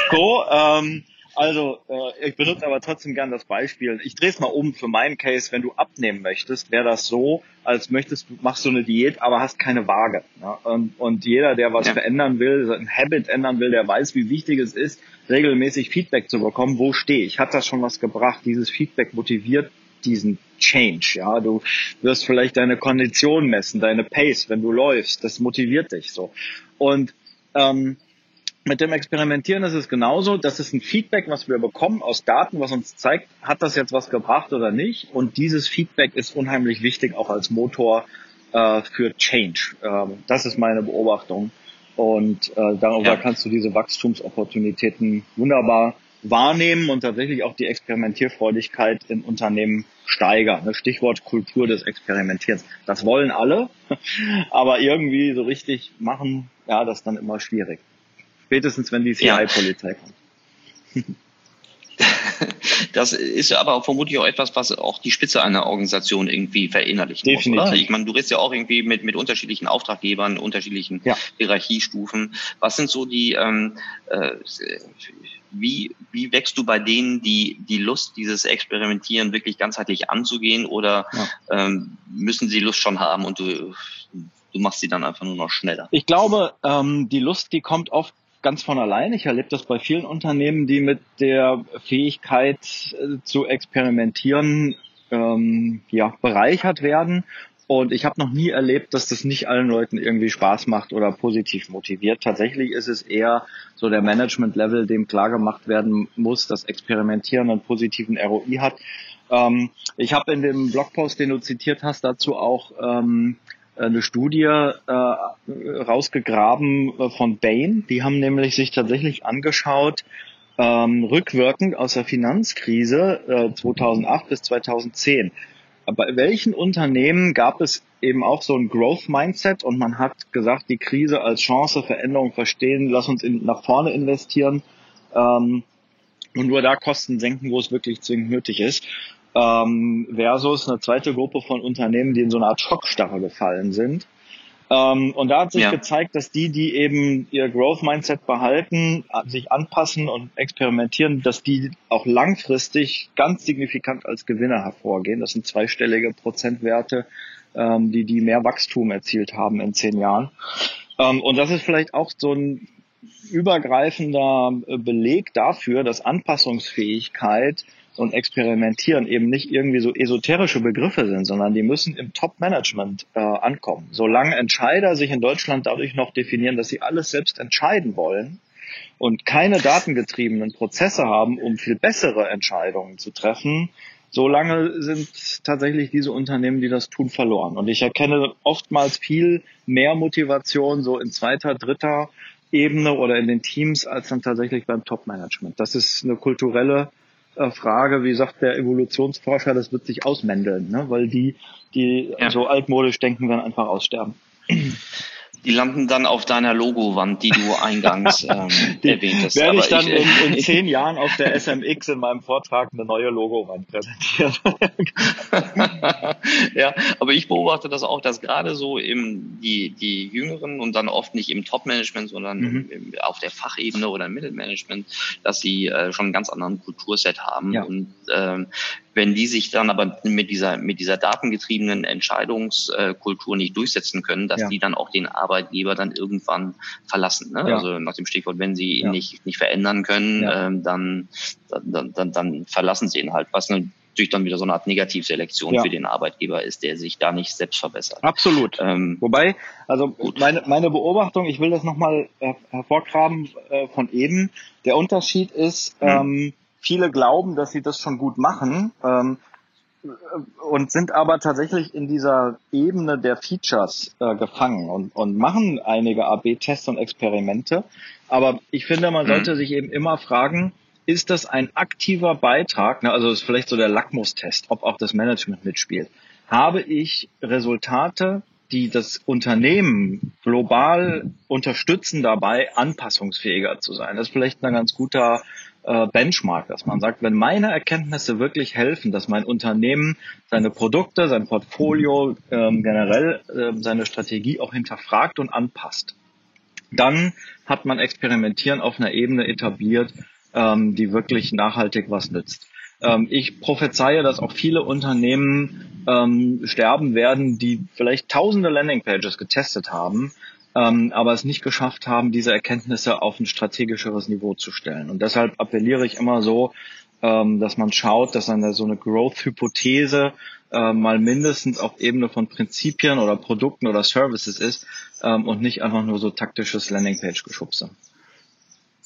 Co. Ähm, also, äh, ich benutze aber trotzdem gern das Beispiel. Ich drehe es mal um für meinen Case. Wenn du abnehmen möchtest, wäre das so, als möchtest du, machst du eine Diät, aber hast keine Waage. Ne? Und, und jeder, der was ja. verändern will, ein Habit ändern will, der weiß, wie wichtig es ist, regelmäßig Feedback zu bekommen. Wo stehe ich? Hat das schon was gebracht? Dieses Feedback motiviert diesen Change. Ja, du wirst vielleicht deine Kondition messen, deine Pace, wenn du läufst. Das motiviert dich so. Und ähm, mit dem Experimentieren ist es genauso. Das ist ein Feedback, was wir bekommen aus Daten, was uns zeigt, hat das jetzt was gebracht oder nicht. Und dieses Feedback ist unheimlich wichtig, auch als Motor äh, für Change. Ähm, das ist meine Beobachtung. Und äh, darüber ja. kannst du diese Wachstumsopportunitäten wunderbar wahrnehmen und tatsächlich auch die Experimentierfreudigkeit in Unternehmen steigern. Das Stichwort Kultur des Experimentierens. Das wollen alle, aber irgendwie so richtig machen, ja, das ist dann immer schwierig. Spätestens, wenn die CI-Polizei kommt. Das ist ja aber vermutlich auch etwas, was auch die Spitze einer Organisation irgendwie verinnerlichen Definitiv. muss, oder? Ich meine, du redest ja auch irgendwie mit, mit unterschiedlichen Auftraggebern, unterschiedlichen ja. Hierarchiestufen. Was sind so die, ähm, äh, wie, wie wächst du bei denen die, die Lust, dieses Experimentieren wirklich ganzheitlich anzugehen oder ja. ähm, müssen sie Lust schon haben und du, du machst sie dann einfach nur noch schneller? Ich glaube, ähm, die Lust, die kommt oft ganz von allein. Ich erlebe das bei vielen Unternehmen, die mit der Fähigkeit äh, zu experimentieren ähm, ja, bereichert werden. Und ich habe noch nie erlebt, dass das nicht allen Leuten irgendwie Spaß macht oder positiv motiviert. Tatsächlich ist es eher so der Management-Level, dem klar gemacht werden muss, dass Experimentieren einen positiven ROI hat. Ähm, ich habe in dem Blogpost, den du zitiert hast, dazu auch ähm, eine Studie äh, rausgegraben äh, von Bain. Die haben nämlich sich tatsächlich angeschaut, ähm, rückwirkend aus der Finanzkrise äh, 2008 bis 2010. Bei welchen Unternehmen gab es eben auch so ein Growth Mindset und man hat gesagt, die Krise als Chance, Veränderung verstehen, lass uns in, nach vorne investieren ähm, und nur da Kosten senken, wo es wirklich zwingend nötig ist ähm, versus eine zweite Gruppe von Unternehmen, die in so eine Art Schockstarre gefallen sind. Ähm, und da hat sich ja. gezeigt, dass die, die eben ihr Growth Mindset behalten, sich anpassen und experimentieren, dass die auch langfristig ganz signifikant als Gewinner hervorgehen. Das sind zweistellige Prozentwerte, ähm, die die mehr Wachstum erzielt haben in zehn Jahren. Ähm, und das ist vielleicht auch so ein übergreifender Beleg dafür, dass Anpassungsfähigkeit und Experimentieren eben nicht irgendwie so esoterische Begriffe sind, sondern die müssen im Top-Management äh, ankommen. Solange Entscheider sich in Deutschland dadurch noch definieren, dass sie alles selbst entscheiden wollen und keine datengetriebenen Prozesse haben, um viel bessere Entscheidungen zu treffen, solange sind tatsächlich diese Unternehmen, die das tun, verloren. Und ich erkenne oftmals viel mehr Motivation so in zweiter, dritter Ebene oder in den Teams als dann tatsächlich beim Top-Management. Das ist eine kulturelle Frage, wie sagt der Evolutionsforscher, das wird sich ausmändeln, ne? weil die, die ja. so altmodisch denken, werden einfach aussterben. Die landen dann auf deiner Logowand, die du eingangs ähm, die erwähnt hast. Werde ich dann ich, in, in zehn Jahren auf der SMX in meinem Vortrag eine neue Logowand präsentieren. ja, aber ich beobachte das auch, dass gerade so im, die, die Jüngeren und dann oft nicht im Top-Management, sondern mhm. im, auf der Fachebene oder im Mittelmanagement, dass sie äh, schon einen ganz anderen Kulturset haben. Ja. Und ähm, wenn die sich dann aber mit dieser, mit dieser datengetriebenen Entscheidungskultur nicht durchsetzen können, dass ja. die dann auch den Arbeitgeber dann irgendwann verlassen. Ne? Ja. Also nach dem Stichwort, wenn sie ihn ja. nicht, nicht verändern können, ähm, dann, dann, dann, dann verlassen sie ihn halt. Was natürlich dann wieder so eine Art Negativselektion ja. für den Arbeitgeber ist, der sich da nicht selbst verbessert. Absolut. Ähm, Wobei, also meine, meine Beobachtung, ich will das nochmal her hervorgraben äh, von eben, der Unterschied ist, hm. ähm, viele glauben, dass sie das schon gut machen ähm, und sind aber tatsächlich in dieser Ebene der Features äh, gefangen und, und machen einige AB-Tests und Experimente. Aber ich finde, man sollte sich eben immer fragen, ist das ein aktiver Beitrag, ne, also ist vielleicht so der Lackmustest, ob auch das Management mitspielt. Habe ich Resultate, die das Unternehmen global unterstützen dabei, anpassungsfähiger zu sein? Das ist vielleicht ein ganz guter äh, Benchmark, dass man sagt, wenn meine Erkenntnisse wirklich helfen, dass mein Unternehmen seine Produkte, sein Portfolio, ähm, generell äh, seine Strategie auch hinterfragt und anpasst, dann hat man Experimentieren auf einer Ebene etabliert, ähm, die wirklich nachhaltig was nützt. Ähm, ich prophezeie, dass auch viele Unternehmen ähm, sterben werden, die vielleicht tausende Landingpages getestet haben, ähm, aber es nicht geschafft haben, diese Erkenntnisse auf ein strategischeres Niveau zu stellen. Und deshalb appelliere ich immer so, ähm, dass man schaut, dass eine so eine Growth-Hypothese äh, mal mindestens auf Ebene von Prinzipien oder Produkten oder Services ist ähm, und nicht einfach nur so taktisches Landingpage-Geschubse.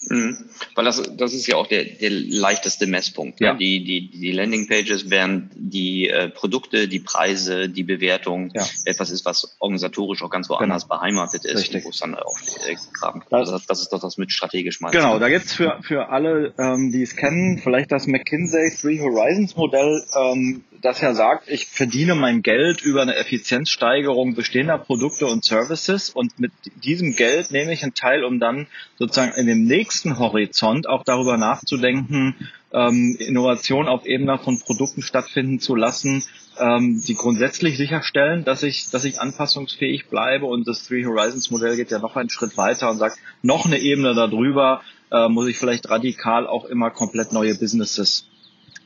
Mhm. Weil das, das ist ja auch der, der leichteste Messpunkt. Ne? Ja. Die, die, die Landingpages wären die äh, Produkte, die Preise, die Bewertung ja. etwas ist, was organisatorisch auch ganz woanders genau. beheimatet ist, wo es dann auch äh, graben kann. Das, also das ist doch das mit strategisch meinst. Genau, da gibt's für, für alle, ähm, die es kennen, vielleicht das McKinsey Three Horizons Modell, ähm, das ja sagt, ich verdiene mein Geld über eine Effizienzsteigerung bestehender Produkte und Services und mit diesem Geld nehme ich einen Teil, um dann sozusagen in dem nächsten Horizont auch darüber nachzudenken, ähm, Innovation auf Ebene von Produkten stattfinden zu lassen, ähm, die grundsätzlich sicherstellen, dass ich, dass ich anpassungsfähig bleibe. Und das Three Horizons Modell geht ja noch einen Schritt weiter und sagt, noch eine Ebene darüber äh, muss ich vielleicht radikal auch immer komplett neue Businesses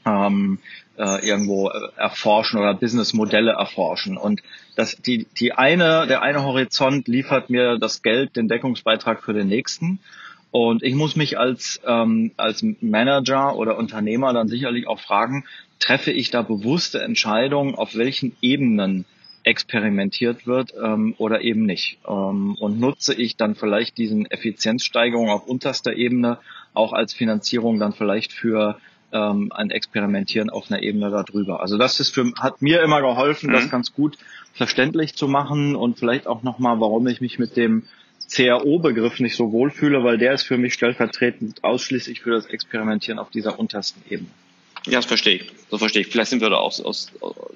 ähm, äh, irgendwo äh, erforschen oder Businessmodelle erforschen. Und das, die, die eine, der eine Horizont liefert mir das Geld, den Deckungsbeitrag für den nächsten. Und ich muss mich als, ähm, als Manager oder Unternehmer dann sicherlich auch fragen, treffe ich da bewusste Entscheidungen, auf welchen Ebenen experimentiert wird ähm, oder eben nicht. Ähm, und nutze ich dann vielleicht diesen Effizienzsteigerung auf unterster Ebene auch als Finanzierung dann vielleicht für ähm, ein Experimentieren auf einer Ebene darüber. Also das ist für, hat mir immer geholfen, mhm. das ganz gut verständlich zu machen und vielleicht auch nochmal, warum ich mich mit dem CRO-Begriff nicht so wohlfühle, weil der ist für mich stellvertretend ausschließlich für das Experimentieren auf dieser untersten Ebene. Ja, das verstehe ich. Das verstehe ich. Vielleicht sind wir da aus, aus,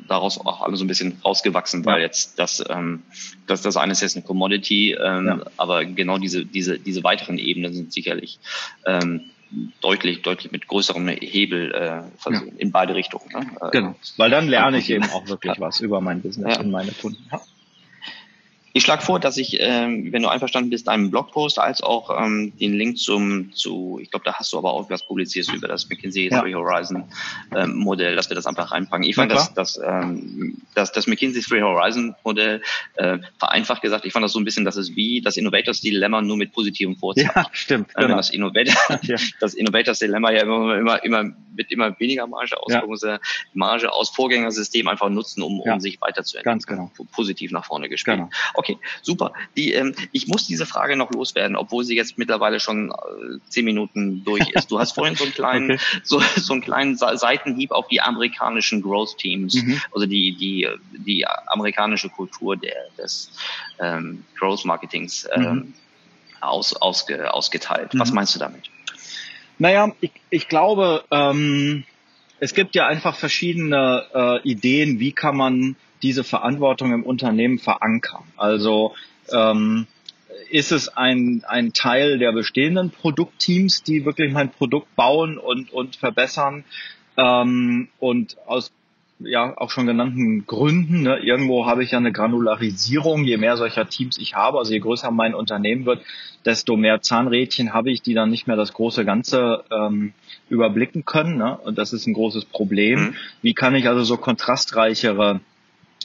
daraus auch alle so ein bisschen rausgewachsen, weil ja. jetzt das, ähm, das, das eine ist jetzt eine Commodity, ähm, ja. aber genau diese, diese, diese weiteren Ebenen sind sicherlich ähm, deutlich, deutlich mit größerem Hebel äh, versehen, ja. in beide Richtungen. Ne? Genau, weil dann lerne ich eben auch wirklich was über mein Business und meine Kunden. Ich schlage vor, dass ich, ähm, wenn du einverstanden bist, einen Blogpost als auch ähm, den Link zum, zu, ich glaube, da hast du aber auch was publiziert über das McKinsey ja. Three Horizon ähm, Modell, dass wir das einfach reinpacken. Ich fand das, das, ähm, das, das McKinsey Three Horizon Modell, äh, vereinfacht gesagt, ich fand das so ein bisschen, das ist wie das Innovators Dilemma nur mit positiven Vorzeichen. Ja, stimmt. Genau. Das, Innovator, ja. das Innovators Dilemma ja immer, immer, immer mit immer weniger Marge aus, ja. Marge aus Vorgängersystem einfach nutzen, um, um sich weiterzuentwickeln. Ganz genau. Positiv nach vorne gespielt. Genau. Okay, super. Die, ähm, ich muss diese Frage noch loswerden, obwohl sie jetzt mittlerweile schon äh, zehn Minuten durch ist. Du hast vorhin so einen kleinen, okay. so, so einen kleinen Seitenhieb auf die amerikanischen Growth Teams, mhm. also die, die, die amerikanische Kultur der, des ähm, Growth Marketings ähm, mhm. aus, ausge, ausgeteilt. Mhm. Was meinst du damit? Naja, ich, ich glaube, ähm, es gibt ja einfach verschiedene äh, Ideen, wie kann man diese Verantwortung im Unternehmen verankern. Also ähm, ist es ein, ein Teil der bestehenden Produktteams, die wirklich mein Produkt bauen und, und verbessern ähm, und aus ja auch schon genannten Gründen. Ne, irgendwo habe ich ja eine Granularisierung. Je mehr solcher Teams ich habe, also je größer mein Unternehmen wird, desto mehr Zahnrädchen habe ich, die dann nicht mehr das große Ganze ähm, überblicken können. Ne? Und das ist ein großes Problem. Mhm. Wie kann ich also so kontrastreichere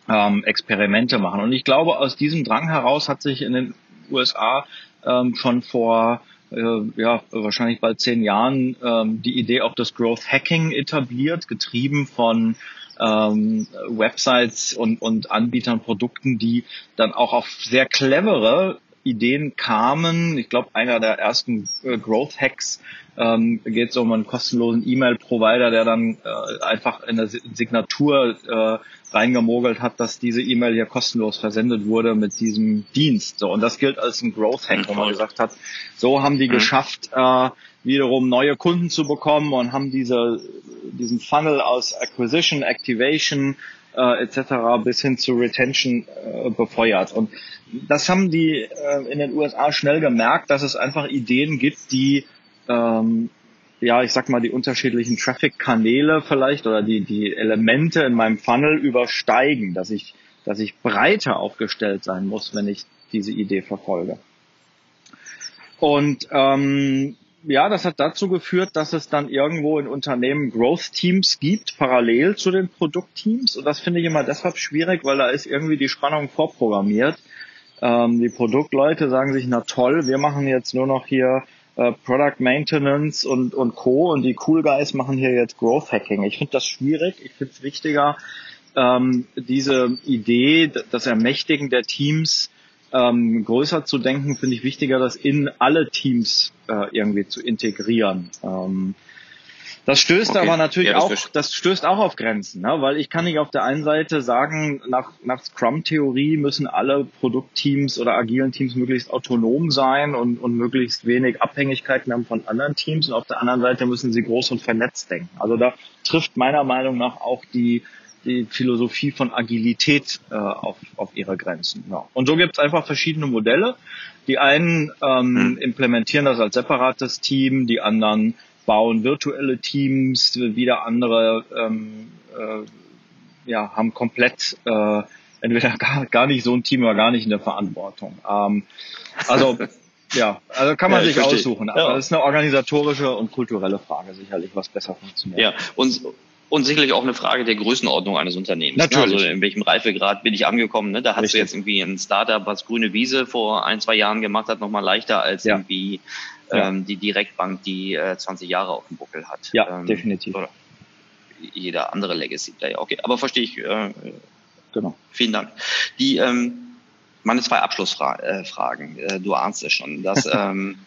ähm, Experimente machen. Und ich glaube, aus diesem Drang heraus hat sich in den USA ähm, schon vor äh, ja, wahrscheinlich bald zehn Jahren ähm, die Idee auch des Growth Hacking etabliert, getrieben von ähm, Websites und, und Anbietern, Produkten, die dann auch auf sehr clevere Ideen kamen. Ich glaube, einer der ersten äh, Growth Hacks ähm, geht es um einen kostenlosen E-Mail-Provider, der dann äh, einfach in der Signatur äh, reingemogelt hat, dass diese E-Mail hier kostenlos versendet wurde mit diesem Dienst. So, und das gilt als ein Growth Hack, wo man gesagt hat, so haben die mhm. geschafft, äh, wiederum neue Kunden zu bekommen und haben diese, diesen Funnel aus Acquisition, Activation äh, etc. bis hin zu Retention äh, befeuert. Und das haben die äh, in den USA schnell gemerkt, dass es einfach Ideen gibt, die ähm, ja, ich sag mal, die unterschiedlichen Traffic-Kanäle vielleicht oder die, die Elemente in meinem Funnel übersteigen, dass ich, dass ich breiter aufgestellt sein muss, wenn ich diese Idee verfolge. Und ähm, ja, das hat dazu geführt, dass es dann irgendwo in Unternehmen Growth Teams gibt, parallel zu den Produktteams. Und das finde ich immer deshalb schwierig, weil da ist irgendwie die Spannung vorprogrammiert. Ähm, die Produktleute sagen sich, na toll, wir machen jetzt nur noch hier äh, Product Maintenance und, und Co. Und die Cool Guys machen hier jetzt Growth Hacking. Ich finde das schwierig. Ich finde es wichtiger, ähm, diese Idee, das Ermächtigen der Teams ähm, größer zu denken, finde ich wichtiger, das in alle Teams äh, irgendwie zu integrieren. Ähm, das stößt okay. aber natürlich ja, das auch, das stößt auch auf Grenzen, ne? weil ich kann nicht auf der einen Seite sagen, nach, nach Scrum-Theorie müssen alle Produktteams oder agilen Teams möglichst autonom sein und, und möglichst wenig Abhängigkeiten haben von anderen Teams und auf der anderen Seite müssen sie groß und vernetzt denken. Also da trifft meiner Meinung nach auch die, die Philosophie von Agilität äh, auf, auf ihre Grenzen. Ja. Und so gibt es einfach verschiedene Modelle. Die einen ähm, hm. implementieren das als separates Team, die anderen bauen virtuelle Teams, wieder andere ähm, äh, ja, haben komplett äh, entweder gar, gar nicht so ein Team oder gar nicht in der Verantwortung. Ähm, also ja, also kann man ja, sich verstehe. aussuchen. Aber ja. das ist eine organisatorische und kulturelle Frage sicherlich, was besser funktioniert. Ja, und und sicherlich auch eine Frage der Größenordnung eines Unternehmens. Natürlich. Ne? Also in welchem Reifegrad bin ich angekommen. Ne? Da hast Richtig. du jetzt irgendwie ein Startup, was grüne Wiese vor ein, zwei Jahren gemacht hat, nochmal leichter als ja. irgendwie ja. ähm, die Direktbank, die äh, 20 Jahre auf dem Buckel hat. Ja, ähm, definitiv. Oder jeder andere Legacy Player. Okay, aber verstehe ich. Äh, genau. Vielen Dank. Die ähm, meine zwei Abschlussfragen. Äh, du ahnst es schon. Dass, ähm,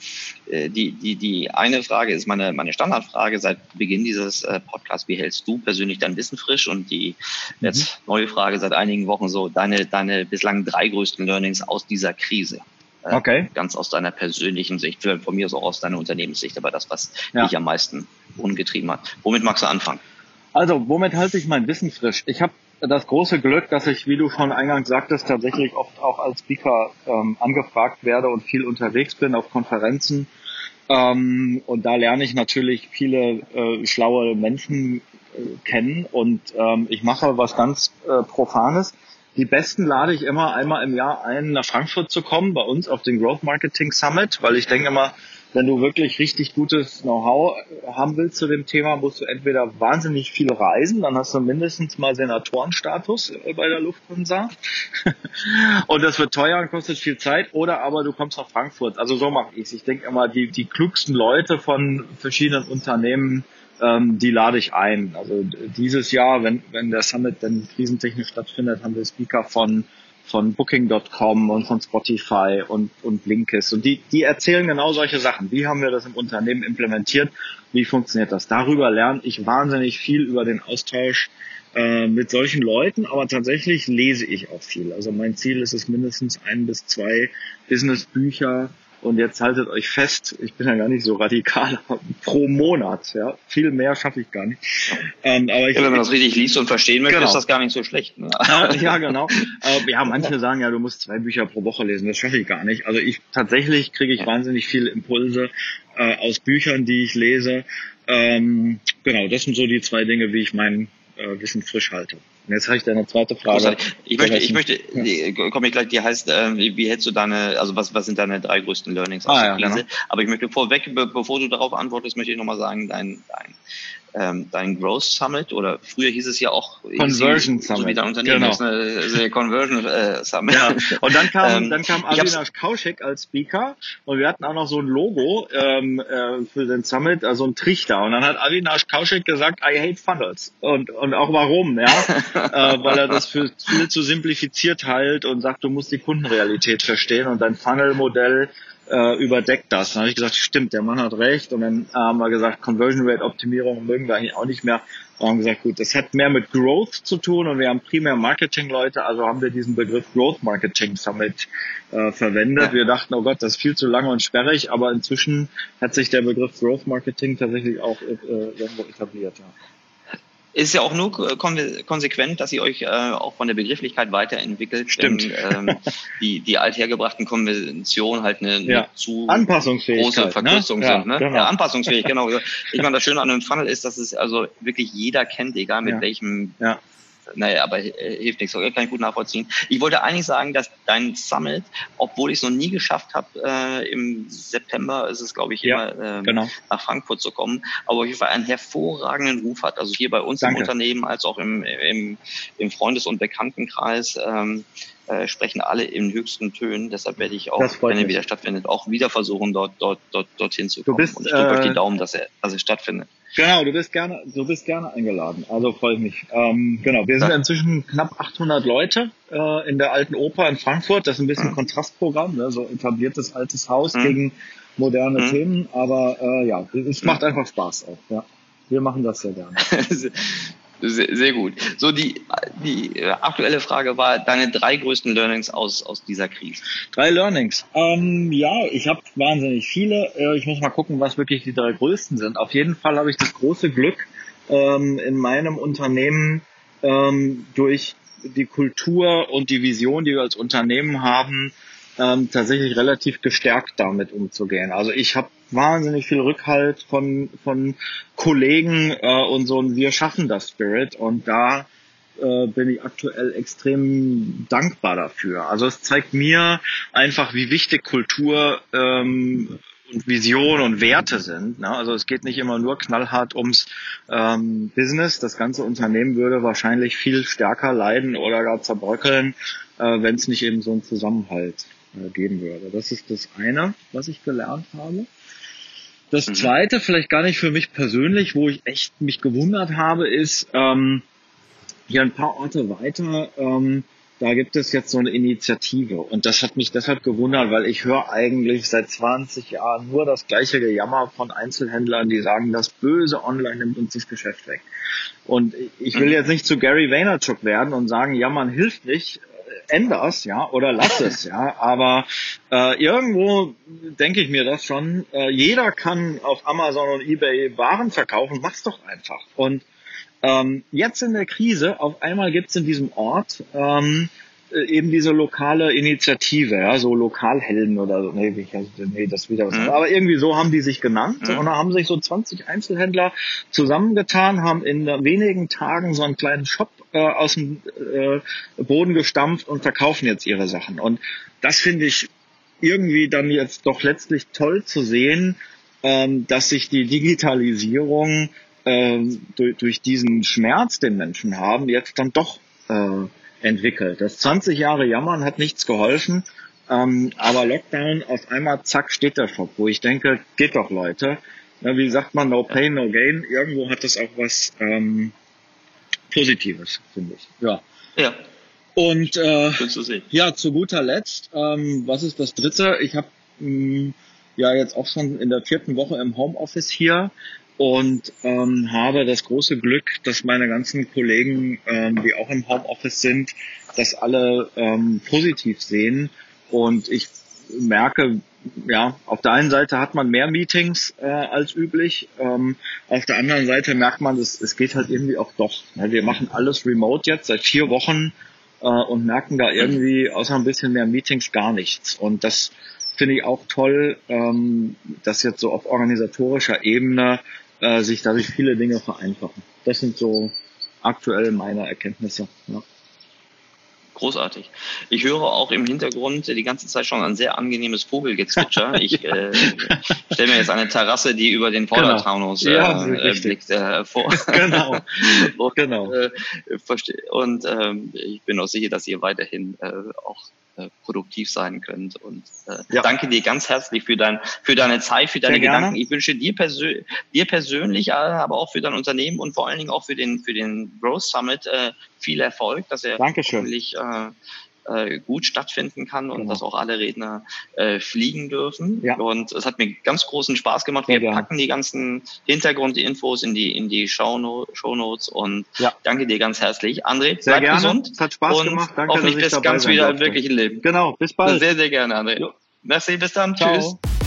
äh, die, die, die eine Frage ist meine, meine Standardfrage seit Beginn dieses äh, Podcasts. Wie hältst du persönlich dein Wissen frisch? Und die mhm. jetzt neue Frage seit einigen Wochen so, deine, deine bislang drei größten Learnings aus dieser Krise. Äh, okay. Ganz aus deiner persönlichen Sicht, von mir so aus deiner Unternehmenssicht, aber das, was ja. dich am meisten umgetrieben hat. Womit magst du anfangen? Also, womit halte ich mein Wissen frisch? Ich habe das große Glück, dass ich, wie du schon eingangs sagtest, tatsächlich oft auch als Speaker ähm, angefragt werde und viel unterwegs bin auf Konferenzen. Ähm, und da lerne ich natürlich viele äh, schlaue Menschen äh, kennen und ähm, ich mache was ganz äh, Profanes. Die Besten lade ich immer einmal im Jahr ein, nach Frankfurt zu kommen, bei uns auf den Growth Marketing Summit, weil ich denke immer, wenn du wirklich richtig gutes Know-how haben willst zu dem Thema, musst du entweder wahnsinnig viel reisen, dann hast du mindestens mal Senatorenstatus äh, bei der Lufthansa. und das wird teuer und kostet viel Zeit. Oder aber du kommst nach Frankfurt. Also so mache ich es. Ich denke immer, die, die klugsten Leute von verschiedenen Unternehmen, ähm, die lade ich ein. Also dieses Jahr, wenn, wenn der Summit dann krisentechnisch stattfindet, haben wir Speaker von von Booking.com und von Spotify und, und Blinkist. Und die, die erzählen genau solche Sachen. Wie haben wir das im Unternehmen implementiert? Wie funktioniert das? Darüber lerne ich wahnsinnig viel über den Austausch äh, mit solchen Leuten, aber tatsächlich lese ich auch viel. Also mein Ziel ist es mindestens ein bis zwei Businessbücher und jetzt haltet euch fest, ich bin ja gar nicht so radikal, pro Monat, ja. Viel mehr schaffe ich gar nicht. Ähm, aber ich, ja, wenn man das richtig liest und verstehen möchte, genau. ist das gar nicht so schlecht. Ne? Ja, genau. Äh, ja, manche sagen ja, du musst zwei Bücher pro Woche lesen. Das schaffe ich gar nicht. Also ich tatsächlich kriege ich wahnsinnig viele Impulse äh, aus Büchern, die ich lese. Ähm, genau, das sind so die zwei Dinge, wie ich mein äh, Wissen frisch halte. Jetzt habe ich deine zweite Frage. Ich möchte, ich möchte, ja. komme ich gleich, die heißt, äh, wie, hältst du deine, also was, was sind deine drei größten Learnings aus ah, der Krise? Ja, genau. Aber ich möchte vorweg, be bevor du darauf antwortest, möchte ich nochmal sagen, dein, dein ähm, dein Growth Summit oder früher hieß es ja auch Conversion Summit. So wie dein Unternehmen genau. ist eine Conversion äh, Summit. Ja. Und dann kam, ähm, dann kam Avinash Kaushik als Speaker und wir hatten auch noch so ein Logo ähm, äh, für den Summit, also ein Trichter. Und dann hat Avinash Kaushik gesagt, I hate funnels. Und, und auch warum, ja? äh, weil er das für viel zu simplifiziert halt und sagt, du musst die Kundenrealität verstehen und dein Funnel-Modell äh, überdeckt das. Dann habe ich gesagt, stimmt, der Mann hat recht. Und dann haben wir gesagt, Conversion Rate Optimierung mögen wir eigentlich auch nicht mehr. Wir haben gesagt, gut, das hat mehr mit Growth zu tun und wir haben primär Marketing-Leute, also haben wir diesen Begriff Growth Marketing Summit äh, verwendet. Wir dachten, oh Gott, das ist viel zu lange und sperrig, aber inzwischen hat sich der Begriff Growth Marketing tatsächlich auch äh, irgendwo etabliert. Ja ist ja auch nur konsequent, dass ihr euch äh, auch von der Begrifflichkeit weiterentwickelt. Stimmt. Wenn, ähm, die, die althergebrachten Konventionen halt eine, ja. eine zu große ne? Verkürzung ne? sind. Ne? Genau. Ja, anpassungsfähig, genau. Ich meine, das Schöne an einem Funnel ist, dass es also wirklich jeder kennt, egal mit ja. welchem ja naja, aber äh, hilft nichts, kann ich gut nachvollziehen. Ich wollte eigentlich sagen, dass dein Summit, obwohl ich es noch nie geschafft habe, äh, im September ist es, glaube ich, ja, immer genau. nach Frankfurt zu kommen, aber auf jeden Fall einen hervorragenden Ruf hat. Also hier bei uns Danke. im Unternehmen als auch im, im, im Freundes- und Bekanntenkreis. Ähm, äh, sprechen alle in höchsten Tönen. Deshalb werde ich auch, wenn er wieder stattfindet, auch wieder versuchen, dort, dort, dort, dorthin zu kommen. Du bist, und ich drücke äh, euch die Daumen, dass er, dass er stattfindet. Genau, du bist gerne, du bist gerne eingeladen. Also freue ich mich. Ähm, genau, wir sind ja. inzwischen knapp 800 Leute äh, in der Alten Oper in Frankfurt. Das ist ein bisschen mhm. Kontrastprogramm, ne? so etabliertes altes Haus mhm. gegen moderne mhm. Themen. Aber äh, ja, es macht einfach Spaß auch. Ja, wir machen das sehr gerne. Sehr, sehr, gut. So, die, die aktuelle Frage war deine drei größten Learnings aus, aus dieser Krise. Drei Learnings. Ähm, ja, ich habe wahnsinnig viele. Äh, ich muss mal gucken, was wirklich die drei größten sind. Auf jeden Fall habe ich das große Glück, ähm, in meinem Unternehmen ähm, durch die Kultur und die Vision, die wir als Unternehmen haben, ähm, tatsächlich relativ gestärkt damit umzugehen. Also ich habe wahnsinnig viel Rückhalt von, von Kollegen äh, und so ein Wir schaffen das Spirit und da äh, bin ich aktuell extrem dankbar dafür. Also es zeigt mir einfach, wie wichtig Kultur ähm, und Vision und Werte sind. Ne? Also es geht nicht immer nur knallhart ums ähm, Business. Das ganze Unternehmen würde wahrscheinlich viel stärker leiden oder gar zerbröckeln, äh, wenn es nicht eben so einen Zusammenhalt äh, geben würde. Das ist das eine, was ich gelernt habe. Das mhm. zweite, vielleicht gar nicht für mich persönlich, wo ich echt mich gewundert habe, ist ähm, hier ein paar Orte weiter. Ähm, da gibt es jetzt so eine Initiative und das hat mich deshalb gewundert, weil ich höre eigentlich seit 20 Jahren nur das gleiche Gejammer von Einzelhändlern, die sagen, das böse Online nimmt uns das Geschäft weg. Und ich will mhm. jetzt nicht zu Gary Vaynerchuk werden und sagen, Jammern hilft nicht änderst, ja, oder lass es, ja. Aber äh, irgendwo denke ich mir das schon. Äh, jeder kann auf Amazon und eBay Waren verkaufen, mach's doch einfach. Und ähm, jetzt in der Krise, auf einmal gibt's in diesem Ort ähm, äh, eben diese lokale Initiative, ja, so Lokalhelden oder so, nee, ich, nee das wieder was. Mhm. Aber irgendwie so haben die sich genannt mhm. und da haben sich so 20 Einzelhändler zusammengetan, haben in wenigen Tagen so einen kleinen Shop äh, aus dem äh, Boden gestampft und verkaufen jetzt ihre Sachen. Und das finde ich irgendwie dann jetzt doch letztlich toll zu sehen, ähm, dass sich die Digitalisierung ähm, durch, durch diesen Schmerz, den Menschen haben, jetzt dann doch äh, entwickelt. Das 20 Jahre Jammern hat nichts geholfen, ähm, aber Lockdown, auf einmal zack steht der Shop, wo ich denke, geht doch Leute. Na, wie sagt man, no pain, no gain. Irgendwo hat das auch was ähm, Positives, finde ich. Ja. Ja. Und äh, ja, zu guter Letzt, ähm, was ist das Dritte? Ich habe mm, ja jetzt auch schon in der vierten Woche im Homeoffice hier und ähm, habe das große Glück, dass meine ganzen Kollegen, ähm, die auch im Homeoffice sind, das alle ähm, positiv sehen. Und ich merke, ja, auf der einen Seite hat man mehr Meetings äh, als üblich, ähm, auf der anderen Seite merkt man, es, es geht halt irgendwie auch doch. Ne? Wir machen alles remote jetzt seit vier Wochen äh, und merken da irgendwie außer ein bisschen mehr Meetings gar nichts. Und das finde ich auch toll, ähm, dass jetzt so auf organisatorischer Ebene äh, sich dadurch viele Dinge vereinfachen. Das sind so aktuell meine Erkenntnisse. Ja. Großartig. Ich höre auch im Hintergrund die ganze Zeit schon ein sehr angenehmes Vogelgezwitscher. Ich äh, stelle mir jetzt eine Terrasse, die über den Vordertaunus genau. ja, äh, blickt, äh, vor. genau. und, genau. Äh, und ähm, ich bin auch sicher, dass ihr weiterhin äh, auch äh, produktiv sein könnt. Und äh, ja. danke dir ganz herzlich für, dein, für deine Zeit, für deine Sehr Gedanken. Gerne. Ich wünsche dir, persö dir persönlich, äh, aber auch für dein Unternehmen und vor allen Dingen auch für den, für den Growth Summit äh, viel Erfolg, dass er Dankeschön. wirklich äh, äh, gut stattfinden kann und genau. dass auch alle Redner äh, fliegen dürfen. Ja. Und es hat mir ganz großen Spaß gemacht. Wir gerne. packen die ganzen Hintergrundinfos in die in die Show, Show Notes und ja. danke dir ganz herzlich. André, sehr bleib gerne. gesund. Es hat Spaß gemacht. Danke, hoffentlich bis ganz wieder im wirklichen Leben. Genau, bis bald. Sehr, sehr gerne, André. Jo. Merci, bis dann. Ciao. Tschüss.